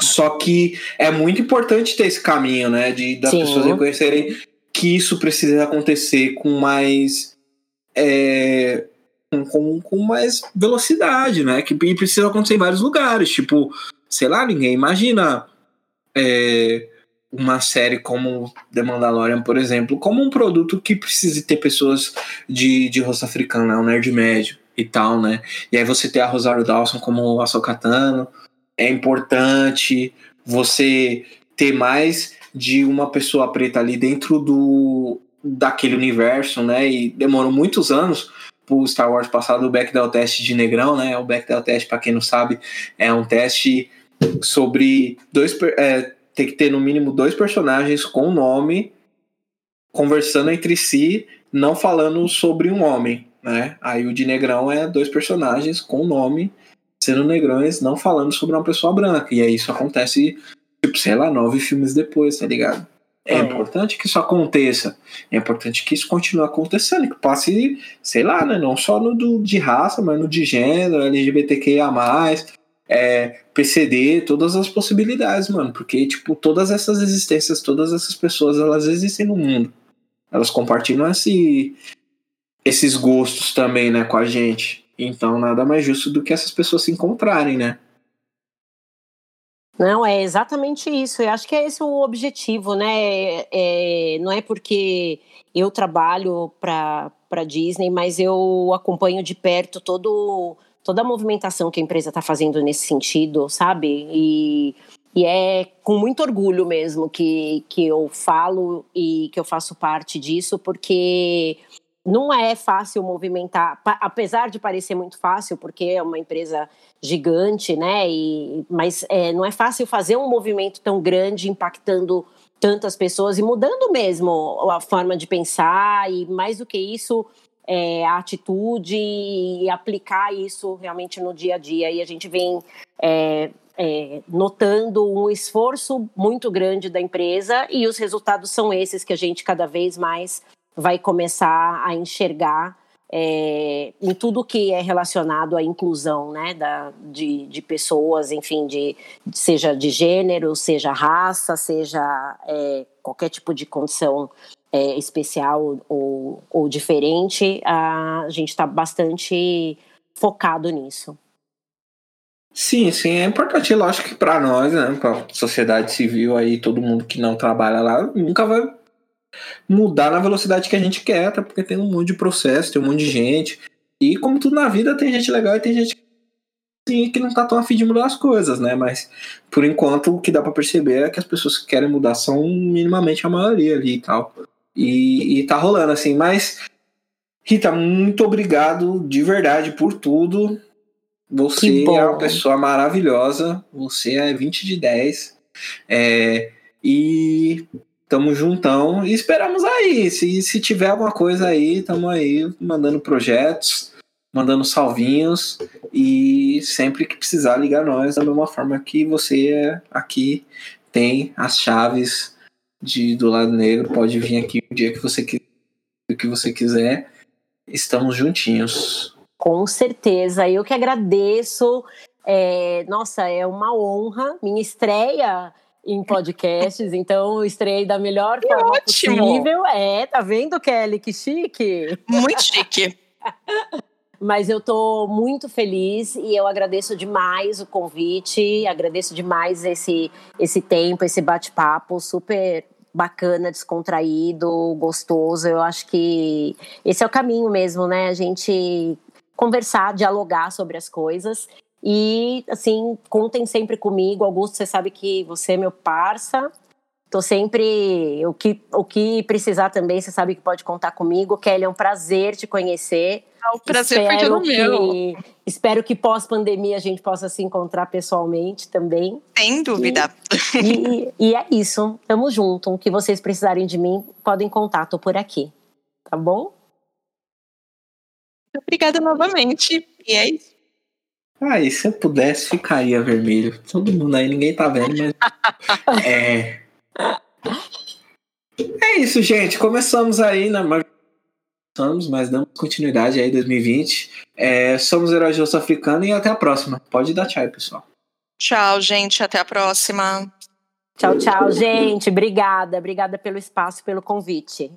Só que é muito importante ter esse caminho, né? De das Sim. pessoas reconhecerem que isso precisa acontecer com mais. É, com, com mais velocidade, né? Que precisa acontecer em vários lugares. Tipo, sei lá, ninguém imagina é, uma série como The Mandalorian, por exemplo, como um produto que precise ter pessoas de, de rosto africano, né? um nerd médio e tal, né? E aí você ter a Rosário Dawson como a Sokatano é importante. Você ter mais de uma pessoa preta ali dentro do daquele universo, né? E demorou muitos anos pro Star Wars passar do Bechdel teste de negrão, né? O Bechdel teste, para quem não sabe, é um teste sobre dois é, tem que ter no mínimo dois personagens com nome conversando entre si, não falando sobre um homem, né? Aí o de negrão é dois personagens com nome sendo negrões, não falando sobre uma pessoa branca. E aí isso acontece, tipo, sei lá, nove filmes depois, tá ligado? É, é, importante que isso aconteça. É importante que isso continue acontecendo, que passe, sei lá, né? Não só no do, de raça, mas no de gênero, LGBTQIA, é, PCD, todas as possibilidades, mano. Porque, tipo, todas essas existências, todas essas pessoas, elas existem no mundo. Elas compartilham esse, esses gostos também, né, com a gente. Então, nada mais justo do que essas pessoas se encontrarem, né? Não, é exatamente isso. Eu acho que é esse o objetivo, né? É, não é porque eu trabalho para Disney, mas eu acompanho de perto todo, toda a movimentação que a empresa está fazendo nesse sentido, sabe? E, e é com muito orgulho mesmo que, que eu falo e que eu faço parte disso, porque não é fácil movimentar, apesar de parecer muito fácil, porque é uma empresa gigante, né? E, mas é, não é fácil fazer um movimento tão grande, impactando tantas pessoas e mudando mesmo a forma de pensar e mais do que isso é, a atitude e aplicar isso realmente no dia a dia. E a gente vem é, é, notando um esforço muito grande da empresa e os resultados são esses que a gente cada vez mais vai começar a enxergar é, em tudo que é relacionado à inclusão né, da, de, de pessoas, enfim, de, seja de gênero, seja raça, seja é, qualquer tipo de condição é, especial ou, ou diferente, a gente está bastante focado nisso. Sim, sim, é importante, lógico que para nós, né, para a sociedade civil aí, todo mundo que não trabalha lá, nunca vai mudar na velocidade que a gente quer, até porque tem um monte de processo, tem um monte de gente. E como tudo na vida, tem gente legal e tem gente que não tá tão afim de mudar as coisas, né? Mas por enquanto o que dá para perceber é que as pessoas que querem mudar são minimamente a maioria ali e tal. E, e tá rolando assim, mas Rita, muito obrigado de verdade por tudo. Você é uma pessoa maravilhosa. Você é 20 de 10. É, e Tamo juntão e esperamos aí. Se, se tiver alguma coisa aí, tamo aí mandando projetos, mandando salvinhos e sempre que precisar ligar nós da mesma forma que você aqui tem as chaves de do lado negro, pode vir aqui o dia que você o que você quiser. Estamos juntinhos. Com certeza, eu que agradeço. É, nossa, é uma honra. Minha estreia em podcasts, então estreiei da melhor que forma ótimo. possível. É, tá vendo, Kelly? Que chique! Muito chique. Mas eu tô muito feliz e eu agradeço demais o convite, agradeço demais esse, esse tempo, esse bate-papo super bacana, descontraído, gostoso. Eu acho que esse é o caminho mesmo, né? A gente conversar, dialogar sobre as coisas. E, assim, contem sempre comigo. Augusto, você sabe que você é meu parça. Tô sempre. O que, o que precisar também, você sabe que pode contar comigo. Kelly, é um prazer te conhecer. Ah, o prazer foi todo meu. Espero que pós-pandemia a gente possa se encontrar pessoalmente também. Sem dúvida. E, e, e, é isso. Tamo junto. O que vocês precisarem de mim, podem contar. Tô por aqui. Tá bom? Obrigada novamente. E é isso. Ah, e se eu pudesse, ficaria vermelho. Todo mundo aí, ninguém tá vendo, mas. é. É isso, gente. Começamos aí na. Começamos, mas damos continuidade aí 2020. É, somos Heróis de Osso Africano e até a próxima. Pode dar tchau, pessoal. Tchau, gente. Até a próxima. Tchau, tchau, gente. Obrigada. Obrigada pelo espaço, pelo convite.